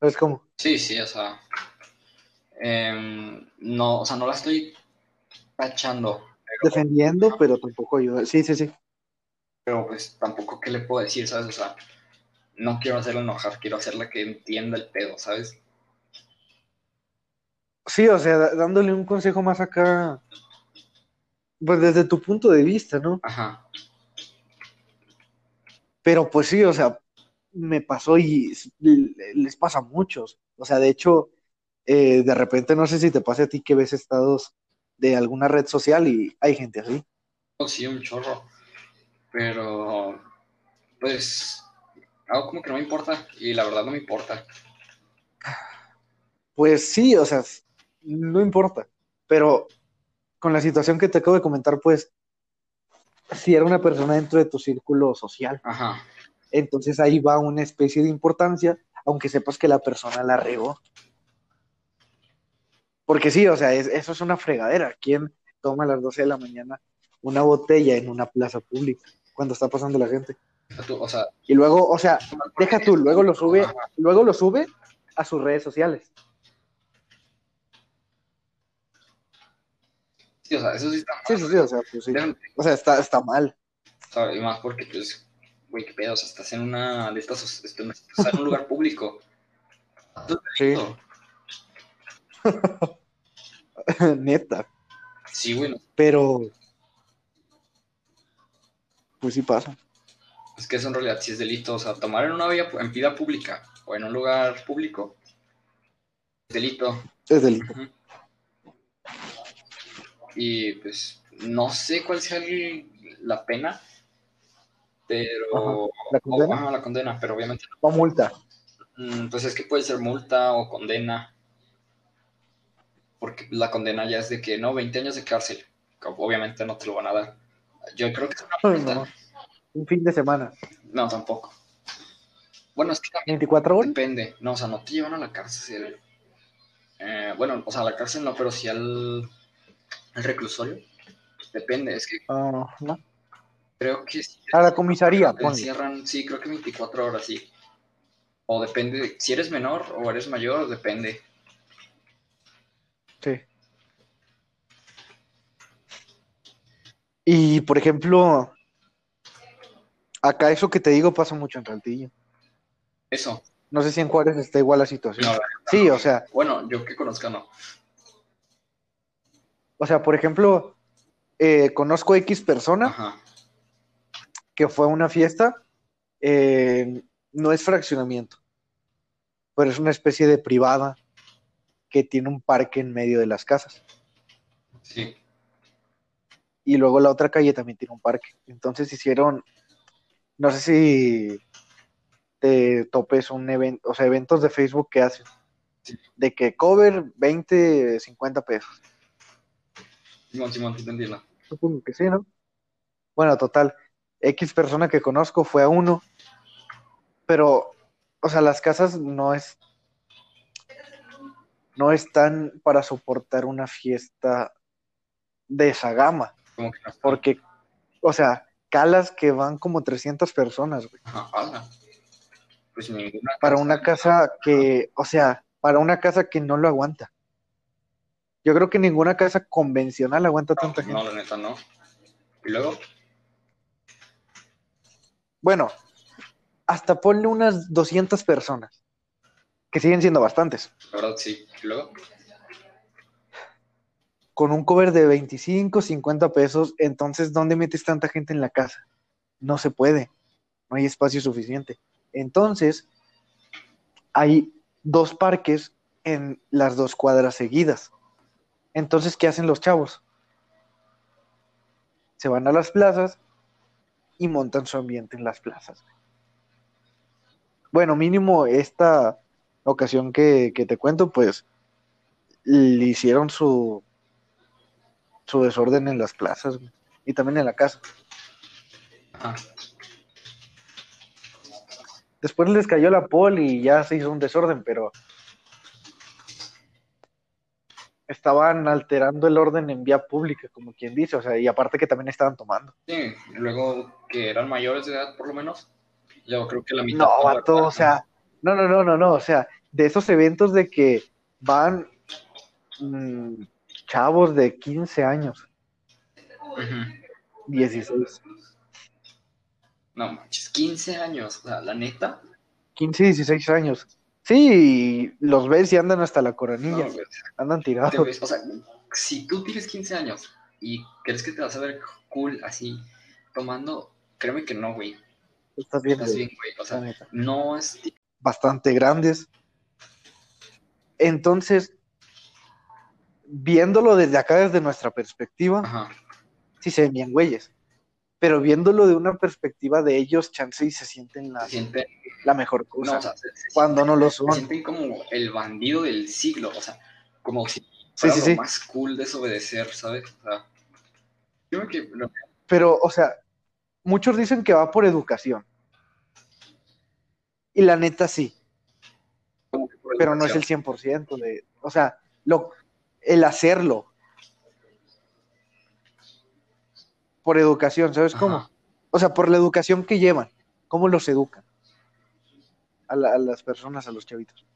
¿Sabes cómo? Sí, sí, o sea. em, no, o sea, no la estoy tachando, pero, Defendiendo, pero tampoco ayuda. Sí, sí, sí. pero pues tampoco qué le puedo decir, ¿sabes? O sea, no quiero hacerla enojar, quiero hacerla que entienda el pedo, ¿sabes? Sí, o sea, dándole un consejo más acá, pues desde tu punto de vista, ¿no? Ajá. Pero pues sí, o sea, me pasó y les pasa a muchos. O sea, de hecho, eh, de repente no sé si te pasa a ti que ves estados de alguna red social y hay gente así. Oh, sí, un chorro. Pero, pues, algo como que no me importa. Y la verdad no me importa. Pues sí, o sea, no importa. Pero con la situación que te acabo de comentar, pues, si era una persona dentro de tu círculo social, Ajá. entonces ahí va una especie de importancia, aunque sepas que la persona la regó. Porque sí, o sea, es- eso es una fregadera. ¿Quién toma a las 12 de la mañana una botella en una plaza pública cuando está pasando la gente? O sea, Y luego, o sea, deja tú, luego lo sube, Ajá. luego lo sube a sus redes sociales. sí, o sea, eso sí está Sí, mal. sí, sí, o sea, pues sí. O sea, está, está mal. o sea, y más porque, pues, güey, qué pedo, o sea, estás en una de estas, este, en un lugar público. Sí, neta. Sí, güey, Pero, pues sí pasa. es que eso en realidad sí es delito. O sea, tomar en una vía, en vida pública o en un lugar público es delito. Es delito. Y pues no sé cuál sea el- la pena, pero... ¿La condena? Ajá, la condena, pero obviamente O multa. mm, pues es que puede ser multa o condena, porque la condena ya es de que no, 20 años de cárcel, obviamente no te lo van a dar. Yo creo que es una multa. no. Un fin de semana. No, tampoco. Bueno, es que también 24 horas. depende, no, o sea, no te llevan a la cárcel. Eh, bueno, o sea, a la cárcel no, pero sí al, al reclusorio. Depende, es que Ah, no. creo que sí. A la comisaría, encierran, sí, creo que 24 horas, sí. O depende, de- si eres menor o eres mayor, depende. Sí. Y por ejemplo, acá eso que te digo pasa mucho en Saltillo. Eso. No sé si en Juárez está igual la situación. No, Sí, o sea, bueno, yo que conozca no. o sea, por ejemplo, eh, conozco X persona Ajá. que fue a una fiesta, eh, no es fraccionamiento, pero es una especie de privada que tiene un parque en medio de las casas. Sí. Y luego la otra calle también tiene un parque. Entonces hicieron, no sé si te topes un evento, o sea, eventos de Facebook que hacen, de que cover 20, 50 pesos. Simón, Simón, sí te entiendo. Supongo que sí, ¿no? Bueno, total, X persona que conozco fue a uno, pero, o sea, las casas no es, no están para soportar una fiesta de esa gama. Como que no está. Porque, o sea, calas que van como 300 personas, güey. Ajá. Pues ninguna. Para una casa que, o sea, para una casa que no lo aguanta. Yo creo que ninguna casa convencional aguanta No, tanta pues gente. no, la neta no. Y luego, Bueno, hasta ponle unas 200 personas, que siguen siendo bastantes, la verdad sí. Y luego, con un cover de 25, 50 pesos, entonces, ¿dónde metes tanta gente en la casa? No se puede, no hay espacio suficiente. Entonces, hay dos parques en las dos cuadras seguidas. Entonces, ¿qué hacen los chavos? Se van a las plazas y montan su ambiente en las plazas. Bueno, mínimo esta ocasión que, que te cuento, pues le hicieron su, su desorden en las plazas güey, y también en la casa. ajá. Después les cayó la poli y ya se hizo un desorden, pero estaban alterando el orden en vía pública, como quien dice, o sea, y aparte que también estaban tomando. Sí, luego que eran mayores de edad, por lo menos. Yo creo que la mitad. No, vato, o sea, no, no, no, no, no, o sea, de esos eventos de que van mm, chavos de 15 años, Ujú. 16, No manches, 15 años. O sea, la neta. 15, 16 años. Sí, los ves y andan hasta la No, coronilla, güey, andan tirados. ves- o sea, si tú tienes 15 años y crees que te vas a ver cool así, tomando, créeme que no, güey. Estás bien, Estás güey, bien, güey. O sea, no es. bastante grandes. Entonces, viéndolo desde acá, desde nuestra perspectiva, Ajá. sí se ven bien güeyes. Pero viéndolo de una perspectiva de ellos, chance y se sienten la, Se sienten. la mejor No, cosa. o sea, se, se cuando no lo se son. sienten como el bandido del siglo. O sea, como si fuera sí, lo sí. más cool desobedecer, ¿sabes? O sea, creo que. lo- Pero, o sea, muchos dicen que va por educación. Y la neta sí, pero no es el educación. 100% de, o sea, lo, el hacerlo por educación, ¿sabes cómo? Ajá. O sea, por la educación que llevan, cómo los educan a, la- a las personas, a los chavitos.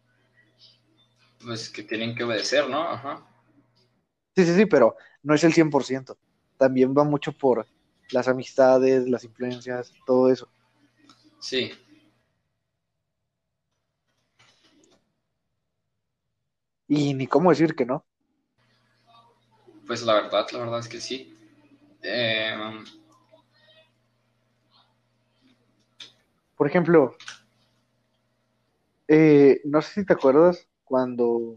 Pues que tienen que obedecer, ¿no? Ajá. Sí, sí, sí, pero no es el 100%. También va mucho por las amistades, las influencias, todo eso. Sí. Y ni cómo decir que no. Pues la verdad, la verdad es que sí. Eh, Por ejemplo, eh, no sé si te acuerdas cuando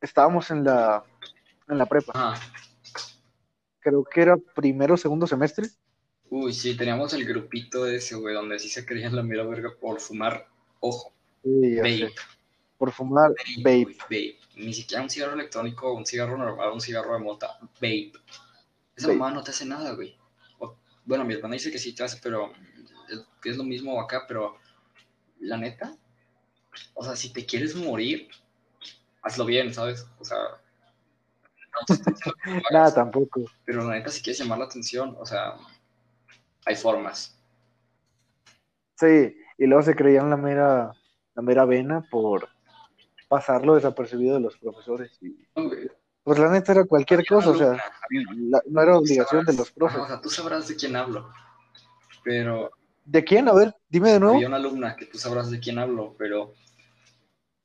estábamos en la, en la prepa, ajá. creo que era primero o segundo semestre. Uy, sí, teníamos el grupito ese, güey, donde sí se creían la mera verga por fumar, ojo, Sí, por fumar vape, vape. Ni siquiera un cigarro electrónico, un cigarro normal, un cigarro de mota, vape. Esa Vape. mamá no te hace nada, güey. Bueno, mi hermana dice que sí te hace, pero es, lo mismo acá, pero la neta, o sea, si te quieres morir, hazlo bien, ¿sabes? O sea, no. Nada, tampoco. Pero la neta, si quieres llamar la atención, o sea, hay formas. Sí, y luego se creían la mera, la mera vena por pasarlo desapercibido de los profesores. Y, pues la neta era cualquier cosa, o sea, la- no era obligación de los profes. O sea, tú sabrás de quién hablo. Pero ¿De quién? A ver, dime de nuevo. había una alumna que tú sabrás de quién hablo, pero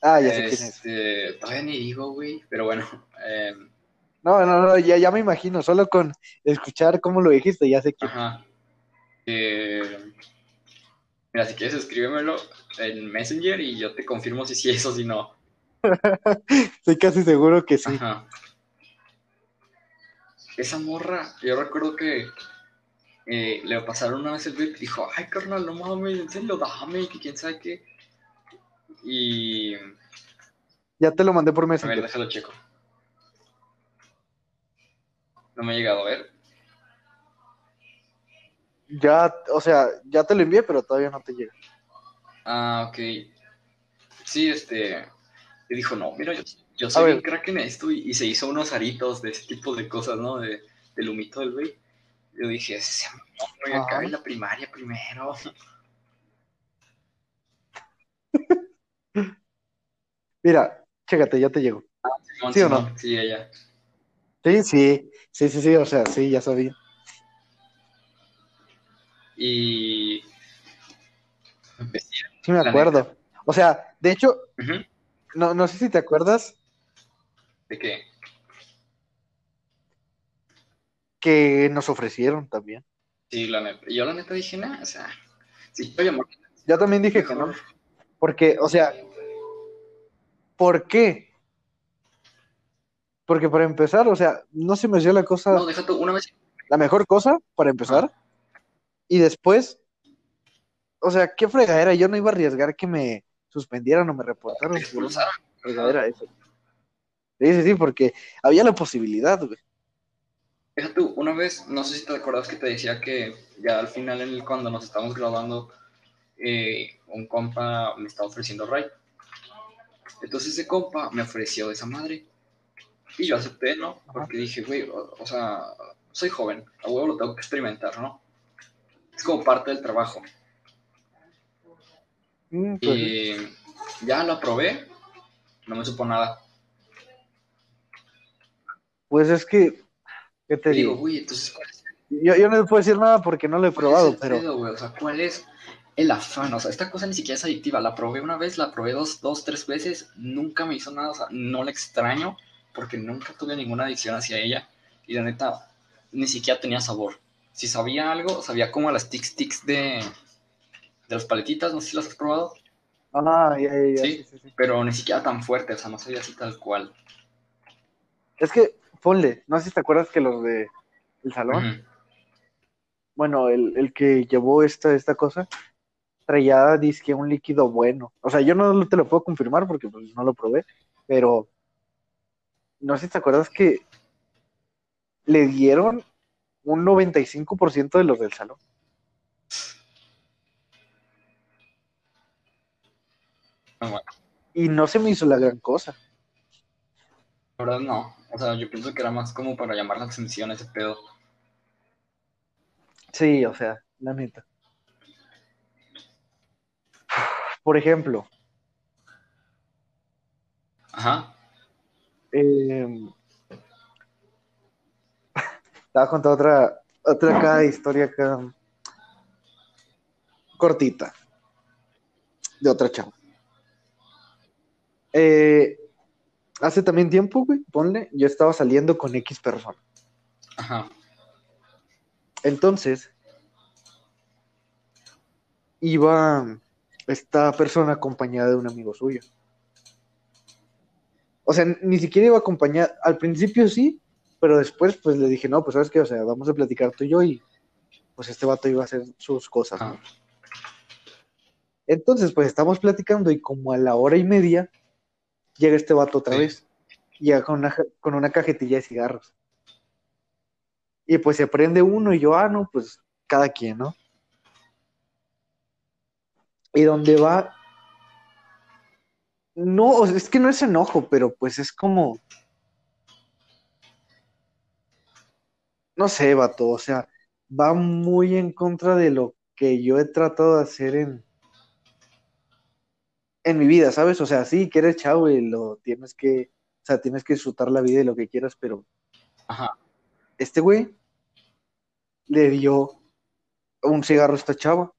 Ah, ya sé quién es. este, todavía ni digo, güey. Pero bueno, eh, No, no, no, ya, ya me imagino, solo con escuchar cómo lo dijiste, ya sé quién. ajá. Eh, mira, si quieres escríbemelo en Messenger y yo te confirmo si sí es o si no. Estoy casi seguro que sí. Ajá. Esa morra, yo recuerdo que eh, le pasaron una vez el vape y dijo, ay carnal, no mames, en serio, dame, que quién sabe qué. Y Ya te lo mandé por a ver, Messenger. déjalo checo. No me ha llegado a ver. Ya, o sea, ya te lo envié, pero todavía no te llega. Ah, ok. Sí, este. Y dijo, no, mira, yo, yo soy ver. bien crack en esto. Y, y se hizo unos aritos de ese tipo de cosas, ¿no? De, del humito del vape. Yo dije, güey Ajá. acaba en la primaria primero. Mira, chécate, ya te. Simón, ¿Sí o Simón, no? Sí, ella. Sí, sí, sí, sí, sí, o sea, sí, ya sabía. Y. pues, sí, me acuerdo. O sea, de hecho, no, no sé si te acuerdas ¿De qué? que nos ofrecieron también. Sí, la neta. Yo la neta dije, nada, o sea, quiero llamar Yo también dije que no. Porque, o sea, ¿por qué? Porque para empezar, o sea, no se me dio la cosa, No, deja tú, una vez. la mejor cosa para empezar. Y después, o sea, qué fregadera, yo no iba a arriesgar que me suspendieran o me expulsaron. fregadera eso. Sí, sí, sí, porque había la posibilidad, güey. Deja tú, una vez, no sé si te acuerdas que te decía que ya al final, el- cuando nos estábamos grabando, eh, un compa me estaba ofreciendo ride. Entonces ese compa me ofreció esa madre. Y yo acepté, ¿no? Porque dije, güey, o, o sea, soy joven, a huevo lo tengo que experimentar, ¿no? Es como parte del trabajo. Mm, pues, Y ya lo probé, no me supo nada. pues es que, ¿qué te digo, digo? güey, entonces, ¿cuál es Yo, yo no les puedo decir nada porque no lo he probado, pero pedo? O sea, ¿cuál es el afán? O sea, esta cosa ni siquiera es adictiva. La probé una vez, la probé dos, dos, tres veces, nunca me hizo nada, o sea, no la extraño porque nunca tuve ninguna adicción hacia ella. Y la neta, ni siquiera tenía sabor. Si sabía algo, sabía como a las tic tics de, de las paletitas, no sé si las has probado, Ah, ya, ya, ya, Sí. sí, sí, pero ni siquiera tan fuerte, o sea, no sabía así tal cual. Es que, ponle, no sé si te acuerdas que los de el salón, bueno, el, el que llevó esta, esta cosa, traía disque un líquido bueno. O sea, yo no te lo puedo confirmar porque pues, no lo probé, pero no sé si te acuerdas que le dieron un 95% de los del salón. Bueno. Y no se me hizo la gran cosa. La verdad no, o sea, yo pienso que era más como para llamar la atención ese pedo. Sí, o sea, la neta. Por ejemplo, Ajá, eh, estaba contando otra, otra acá historia acá cortita de otra chava. Eh, hace también tiempo, güey, ponle, yo estaba saliendo con X persona. ajá, Entonces, iba esta persona acompañada de un amigo suyo. O sea, ni siquiera iba acompañada, al principio sí, pero después pues le dije, no, pues sabes qué, o sea, vamos a platicar tú y yo y pues este vato iba a hacer sus cosas, ¿no? Entonces, pues estamos platicando y como a la hora y media llega este vato otra Sí. vez. Llega con una, con una cajetilla de cigarros. Y pues se prende uno y yo, ah, no, pues cada quien, ¿no? Y donde va, no, es que no es enojo, pero pues es como, no sé, vato, o sea, va muy en contra de lo que yo he tratado de hacer en, en mi vida, ¿sabes? O sea, sí, que eres chavo y lo tienes que, o sea, tienes que disfrutar la vida y lo que quieras, pero Ajá, este güey le dio un cigarro a esta chava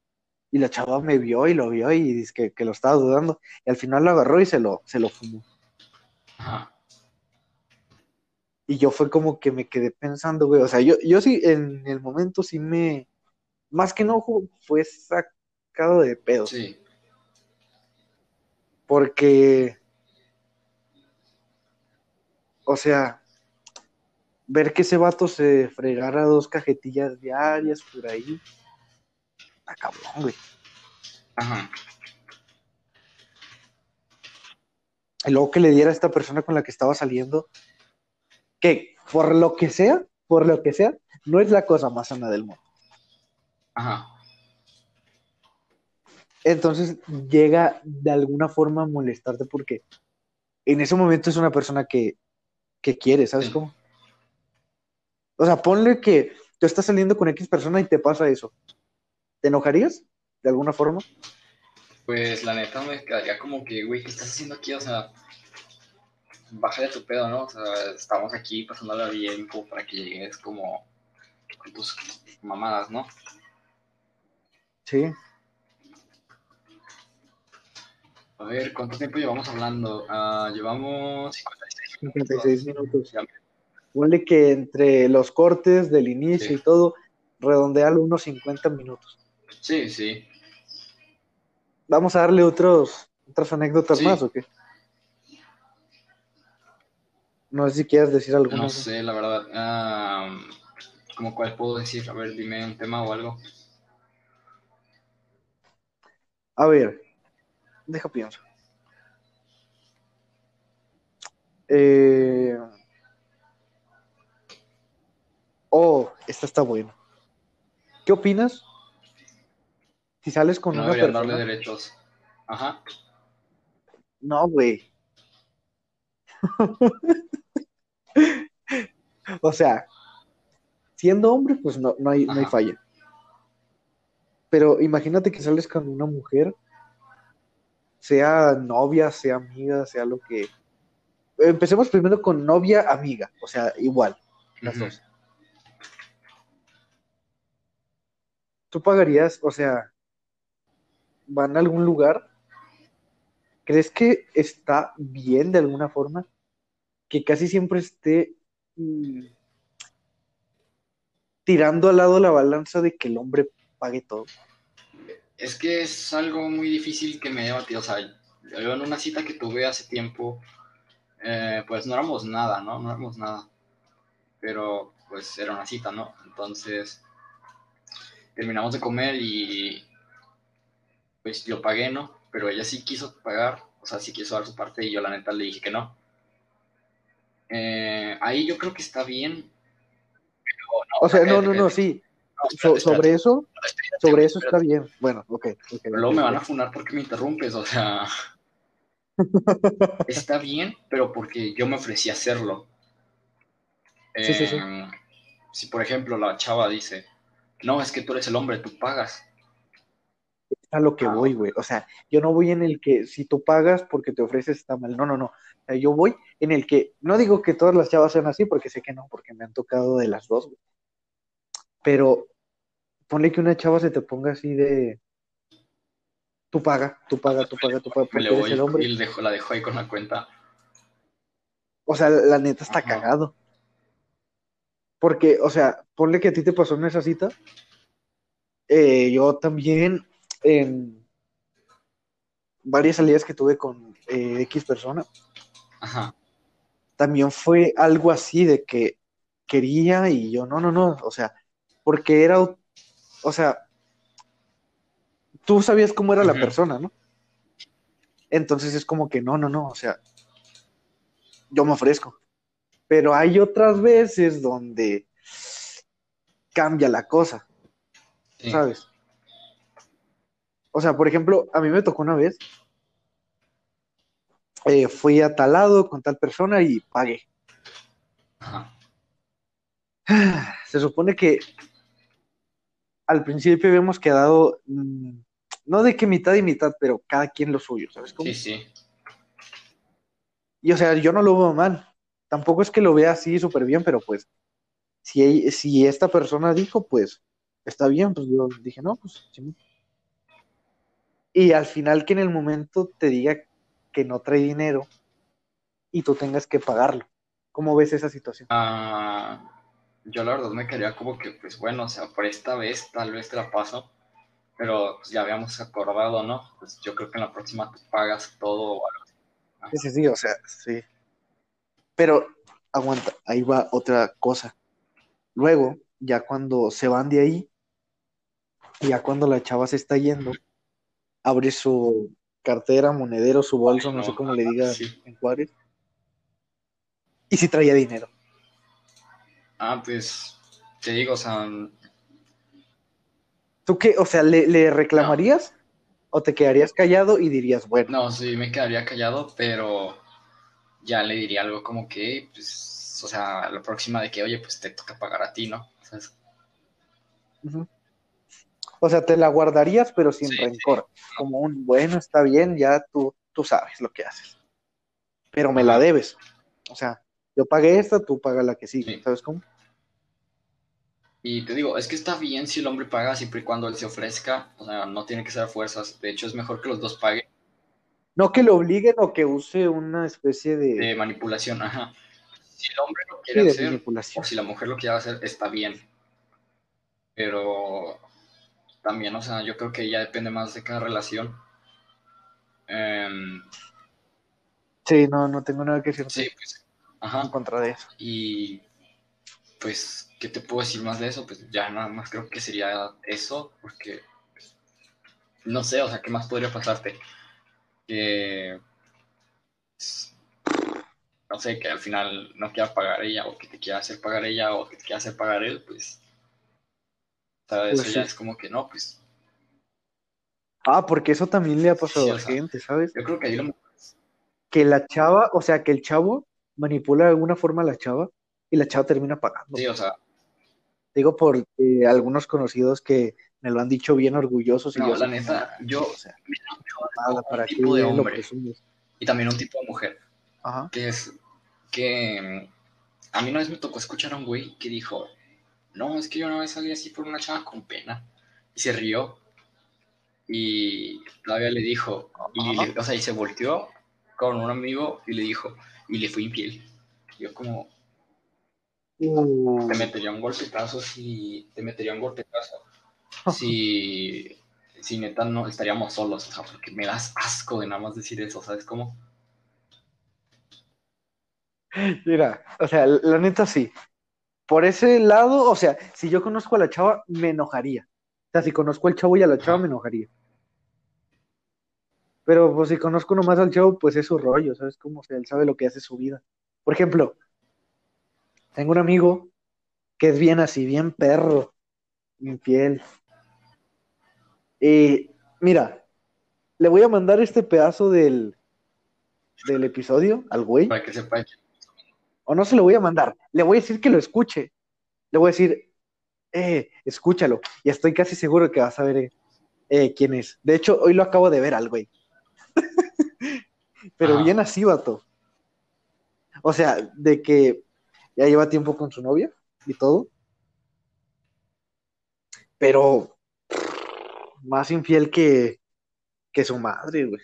y la chava me vio y lo vio y dice que, que lo estaba dudando y al final lo agarró y se lo, se lo fumó. ajá. Y yo fue como que me quedé pensando, güey, o sea, yo, yo sí, en el momento sí me, más que no, fue sacado de pedo, Sí, porque, o sea, ver que ese vato se fregara dos cajetillas diarias por ahí, está cabrón, güey. ajá. Y luego que le diera a esta persona con la que estaba saliendo, que por lo que sea, por lo que sea, no es la cosa más sana del mundo. Ajá, Entonces llega de alguna forma a molestarte porque en ese momento es una persona que, que quiere, ¿sabes Sí. cómo? O sea, ponle que tú estás saliendo con X persona y te pasa eso. ¿Te enojarías de alguna forma? pues la neta me quedaría como que, güey, ¿qué estás haciendo aquí? O sea, bájale tu pedo, ¿no? O sea, estamos aquí pasándola bien como para que llegues como con tus mamadas, ¿no? Sí. A ver, ¿cuánto tiempo llevamos hablando? Ah, llevamos 56 56 minutos. Ponle que entre los cortes del inicio Sí. y todo, redondealo unos 50 minutos. Sí, sí. Vamos a darle otros, otras anécdotas Sí. más, ¿o qué? No sé si quieres decir alguna. No sé, la verdad. ah, ¿Cómo cuál puedo decir? A ver, dime un tema o algo. A ver, deja pienso. Eh... Oh, esta está buena. ¿Qué opinas? Si sales con No una darle persona. derechos. Ajá. No, güey. O sea, siendo hombre, pues no, no, hay, no hay falla. Pero imagínate que sales con una mujer, sea novia, sea amiga, sea lo que... Empecemos primero con novia, amiga, o sea, igual, las dos. ¿Tú pagarías, o sea, van a algún lugar? ¿Crees que está bien de alguna forma? Que casi siempre esté mm, tirando al lado la balanza de que el hombre pague todo. Es que es algo muy difícil que me batido. O sea, yo en una cita que tuve hace tiempo, eh, pues no éramos nada, ¿no? No éramos nada. Pero pues era una cita, ¿no? Entonces terminamos de comer y pues yo pagué, ¿no? Pero ella sí quiso pagar, o sea, sí quiso dar su parte y yo la neta le dije que no. Eh, ahí yo creo que está bien. pero O sea, no, no, no, sí. So- sobre eso, sobre eso está bien. Bueno, ok. ok, Pero ok, luego me van a funar porque me interrumpes, o sea. Está bien, pero porque yo me ofrecí a hacerlo. Sí, sí, sí. Eh, Si, por ejemplo, la chava dice, no, es que tú eres el hombre, tú pagas. a lo que Ah. voy, güey. O sea, yo no voy en el que si tú pagas porque te ofreces está mal. No, no, no. O sea, yo voy en el que, no digo que todas las chavas sean así, porque sé que no, porque me han tocado de las dos, güey. Pero ponle que una chava se te ponga así de, tú paga, tú paga, tú paga, tú paga, porque le eres el hombre. y dejo, la dejo ahí con la cuenta. O sea, la neta está Ajá. cagado. Porque, o sea, ponle que a ti te pasó en esa cita. Eh, yo también, en varias salidas que tuve con eh, X persona, Ajá. también fue algo así de que quería y yo, no, no, no, o sea, porque era, o sea, tú sabías cómo era la persona, ¿no? Entonces es como que no, no, no, o sea, yo me ofrezco. Pero hay otras veces donde cambia la cosa, Sí. ¿sabes? O sea, por ejemplo, a mí me tocó una vez, eh, fui a tal lado con tal persona y pagué. Ajá. Se supone que al principio habíamos quedado, mm, no de que mitad y mitad, pero cada quien lo suyo, ¿sabes cómo? Sí, sí. Y o sea, yo no lo veo mal. Tampoco es que lo vea así súper bien, pero pues, si, si esta persona dijo, pues, está bien, pues yo dije, no, pues, sí. Y al final que en el momento te diga que no trae dinero y tú tengas que pagarlo. ¿Cómo ves esa situación? Ah, yo la verdad me quería como que, pues bueno, o sea, por esta vez tal vez te la paso, pero pues ya habíamos acordado, ¿no? Pues yo creo que en la próxima tú pagas todo o algo así. Sí, sí, sí, o sea, sí. Pero aguanta, ahí va otra cosa. Luego, ya cuando se van de ahí, ya cuando la chava se está yendo, abre su cartera, monedero, su bolso, Ay, no, no, sé cómo le diga sí. en Juárez. Y si traía dinero. Ah, pues te digo, o sea, ¿Tú qué? O sea, ¿le, le reclamarías? ¿O te quedarías callado y dirías, bueno, no, sí me quedaría callado, pero ya le diría algo como que, pues, o sea, la próxima de que, oye, pues te toca pagar a ti, ¿no? O sea. O te la guardarías, pero sin Sí, rencor. Como un, bueno, está bien, ya tú, tú sabes lo que haces. Pero me la debes. O sea, yo pagué esta, tú pagas la que sigue. Sí. ¿Sabes cómo? Y te digo, es que está bien si el hombre paga siempre y cuando él se ofrezca, o sea, no tiene que ser a fuerzas, de hecho es mejor que los dos paguen No que lo obliguen o que use una especie de, de manipulación, ajá. Si el hombre lo sí, quiere de hacer, o si la mujer lo quiere hacer, está bien. Pero también, o sea, yo creo que ya depende más de cada relación. Em, Sí, no, no tengo nada que decir sí, pues, ajá. en contra de eso. Y pues, ¿qué te puedo decir más de eso? Pues ya nada más creo que sería eso, porque pues, no sé, o sea, ¿qué más podría pasarte? Que, pues, no sé, que al final no quiera pagar ella, o que te quiera hacer pagar ella, o que te quiera hacer pagar él, pues, o sea, eso Pues ya sí. es como que no, pues, Ah, porque eso también le ha pasado Sí, a sea. gente, ¿sabes? yo creo que ahí lo Que la chava, o sea, que el chavo manipula de alguna forma a la chava y la chava termina pagando. Sí, o sea, Digo por eh, algunos conocidos que me lo han dicho bien orgullosos. Y no, yo la neta, yo o sea, nada, un ¿para qué tipo de hombre y también un tipo de mujer, Ajá. que es que a mí una vez me tocó escuchar a un güey que dijo, no, es que yo una vez salí así por una chava con pena y se rió y todavía le dijo, y le- o sea, y se volteó con un amigo y le dijo, y le fue infiel. Yo como, Uh, te metería un golpetazo si, te metería un golpetazo si, si neta no estaríamos solos, o sea, porque me das asco de nada más decir eso, ¿sabes cómo? Mira, o sea, la neta sí. Por ese lado, o sea, si yo conozco a la chava, me enojaría. O sea, si conozco al chavo y a la chava, me enojaría. Pero pues si conozco nomás al chavo, pues es su rollo, ¿sabes cómo? O sea, él sabe lo que hace su vida. Por ejemplo, tengo un amigo que es bien así, bien perro, infiel. Y mira, le voy a mandar este pedazo del, del episodio al güey. Para que sepa o no se lo voy a mandar, le voy a decir que lo escuche. Le voy a decir, eh, escúchalo. Y estoy casi seguro que vas a ver eh, quién es. De hecho, hoy lo acabo de ver al güey. Pero Ajá. bien así, vato. O sea, de que ya lleva tiempo con su novia y todo. Pero más infiel que, que su madre, güey.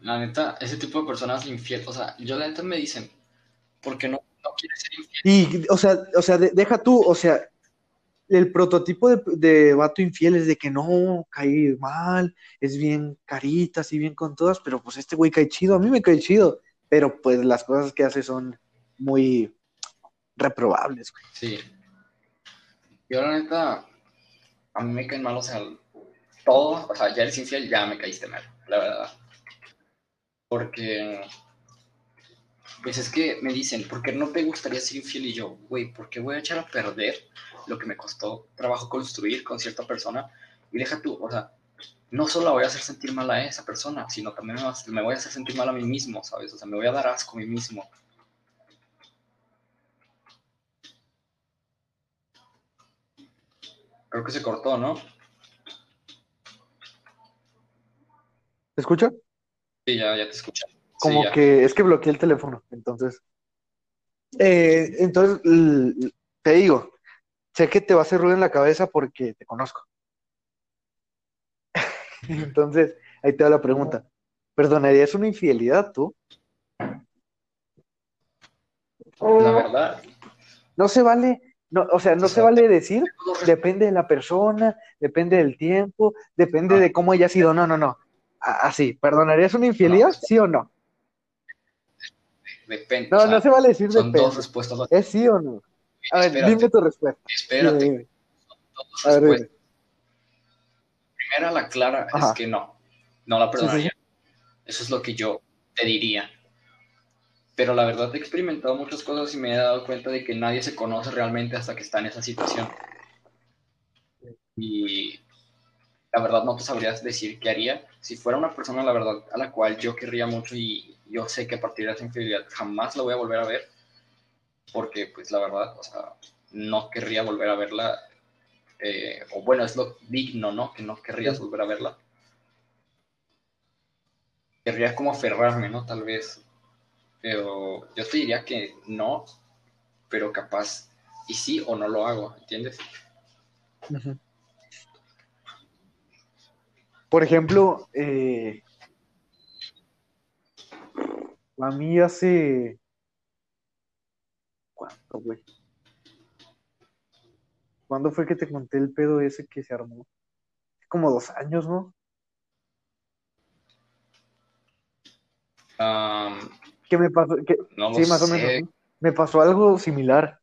La neta, ese tipo de personas infiel, o sea, yo la neta me dicen, ¿por qué no, no quieres ser infiel? Y, o sea, o sea, de- deja tú, o sea, el prototipo de, de vato infiel es de que no, cae mal, es bien carita, así bien con todas, pero pues este güey cae chido, a mí me cae chido, pero pues las cosas que hace son muy reprobables. Sí. Yo la neta, a mí me caen mal, o sea, todo, o sea, ya eres infiel, ya me caíste mal, la verdad. Porque, pues es que me dicen, ¿por qué no te gustaría ser infiel? Y yo, güey, ¿por qué voy a echar a perder lo que me costó trabajo construir con cierta persona? Y deja tú, o sea, no solo voy a hacer sentir mal a esa persona, sino también me voy a hacer sentir mal a mí mismo, ¿sabes? O sea, me voy a dar asco a mí mismo. Creo que se cortó, ¿no? ¿Te escucha? Sí, ya, ya te escuché. Sí, Como que es que bloqueé el teléfono, entonces. Eh, entonces, te digo, sé que te va a hacer ruido en la cabeza porque te conozco. Entonces, ahí te va la pregunta. ¿Perdonarías una infidelidad tú? La verdad, No se vale, no, o sea, no se vale decir, depende de la persona, depende del tiempo, depende de cómo haya sido. No, no, no. Así, ¿perdonarías una infidelidad? No, ¿Sí o no? depende. No, o sea, no se vale decir son depende. dos respuestas. ¿Es sí o no? A ver, Espérate. dime tu respuesta. Espérate, Dime, dime. dos respuestas. Primera, la clara Ajá. es que no, no la Sí, sí, perdonaría. Eso es lo que yo te diría. Pero la verdad he experimentado muchas cosas y me he dado cuenta de que nadie se conoce realmente hasta que está en esa situación. Y la verdad no te sabrías decir qué haría. Si fuera una persona, la verdad, a la cual yo querría mucho y yo sé que a partir de esa infidelidad jamás la voy a volver a ver, porque pues la verdad, o sea, no querría volver a verla, eh, o bueno, es lo digno, ¿no? Que no querrías volver a verla. Querría como aferrarme, ¿no? Tal vez. Pero yo te diría que no, pero capaz, y sí o no lo hago, ¿entiendes? Por ejemplo, eh, a mí hace... ¿Cuánto, güey? ¿Cuándo fue que te conté el pedo ese que se armó? Como dos años, ¿no? Am, Que me pasó, que, no sí, más o menos. ¿no? Me pasó algo similar.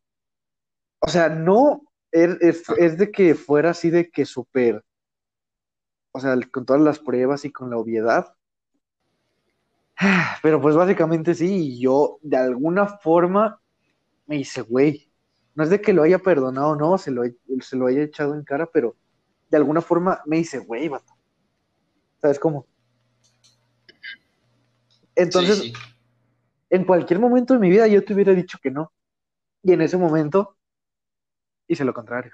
O sea, no es, es- es de que fuera así de que súper, o sea, con todas las pruebas y con la obviedad. Pero pues básicamente sí, y yo de alguna forma me hice, güey, no es de que lo haya perdonado, no, se lo, se lo haya echado en cara, pero de alguna forma me hice, güey, vato. ¿Sabes cómo? Entonces, Sí, sí. En cualquier momento de mi vida yo te hubiera dicho que no. Y en ese momento hice lo contrario.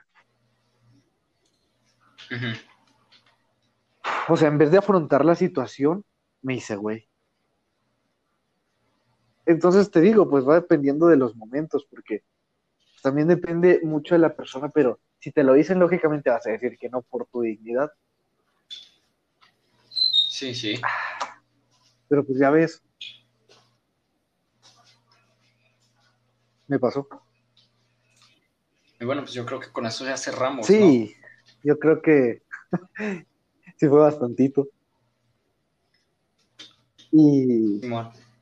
O sea, en vez de afrontar la situación, me hice güey. Entonces te digo, pues va dependiendo de los momentos, porque también depende mucho de la persona, pero si te lo dicen, lógicamente vas a decir que no por tu dignidad. Sí, sí. Pero pues ya ves. Me pasó. Y bueno, pues yo creo que con eso ya cerramos, Sí, yo creo que sí fue bastantito. Y.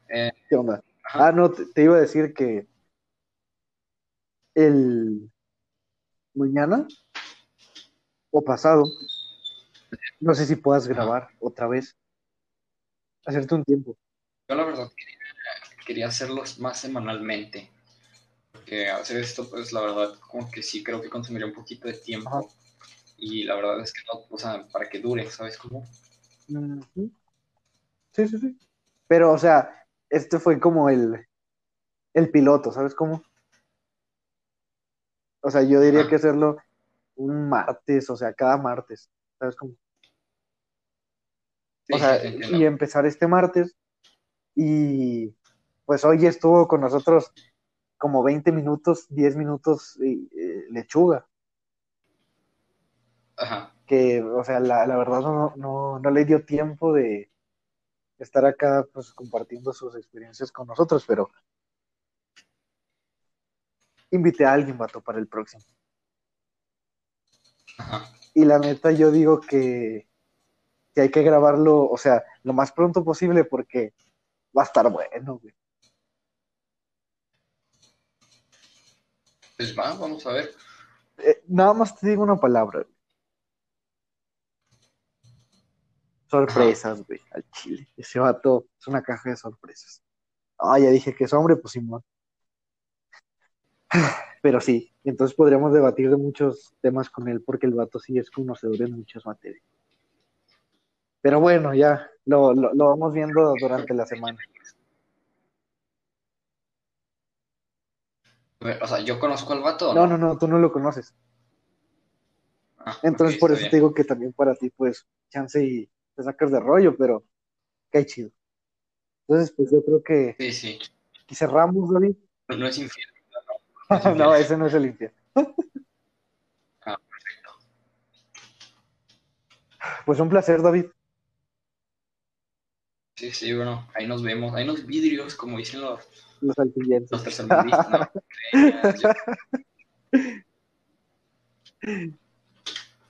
Eh, ¿qué onda? ajá. Ah, no, te, te iba a decir que el mañana o pasado, no sé si puedas Ajá. grabar otra vez, hacerte un tiempo. Yo la verdad quería, quería hacerlos más semanalmente. Porque hacer esto, pues la verdad, como que sí creo que consumiría un poquito de tiempo. Ajá. Y la verdad es que no, o sea, para que dure, ¿sabes cómo? Sí, sí, sí. Pero, o sea, este fue como el, el piloto, ¿sabes cómo? O sea, yo diría Ajá. que hacerlo un martes, o sea, cada martes, ¿sabes cómo? Sí, O sea, sí, y empezar este martes y pues hoy estuvo con nosotros como 20 minutos, 10 minutos y, eh, lechuga, Ajá. que, o sea, la, la verdad no, no, no le dio tiempo de estar acá pues compartiendo sus experiencias con nosotros, pero invité a alguien, vato, para el próximo. Ajá. Y la neta yo digo que, que hay que grabarlo, o sea, lo más pronto posible porque va a estar bueno, güey. Va, vamos a ver. Eh, nada más te digo una palabra. Sorpresas, güey, al chile. Ese vato es una caja de sorpresas. Ah, ya dije que es hombre, pues Simón. Pero sí, entonces podríamos debatir de muchos temas con él porque el vato sí es conocedor en muchas materias. Pero bueno, ya lo, lo, lo vamos viendo durante la semana. O sea, ¿yo conozco al vato? No, no, no, tú no lo conoces. Ah, Entonces por eso bien. te digo que también para ti, pues, chance y te sacas de rollo, pero qué chido. Entonces, pues yo creo que Sí, sí. aquí cerramos, David. No, no es infiel. No, no es no, infiel. ese no es el infierno. Ah, perfecto. Pues un placer, David. Sí, sí, bueno, ahí nos vemos. Hay unos vidrios, como dicen los, Los alquileres. los tercermundistas.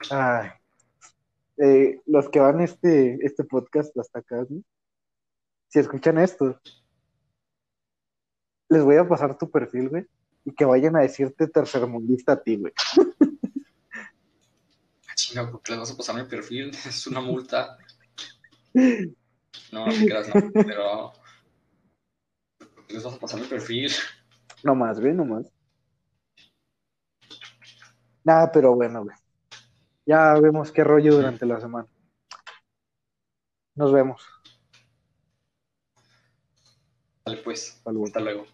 Ay. Eh, los que van este, este podcast hasta acá, si escuchan esto, les voy a pasar tu perfil, güey, y que vayan a decirte tercermundista a ti, güey. Chinga, porque les vas a pasar mi perfil, es una multa. No, no te creas, no, pero. ¿Por qué les vas a pasar mi perfil? No más, güey, no más. Nada, pero bueno, güey. Ya vemos qué rollo durante la semana. Nos vemos. Vale, pues, hasta luego.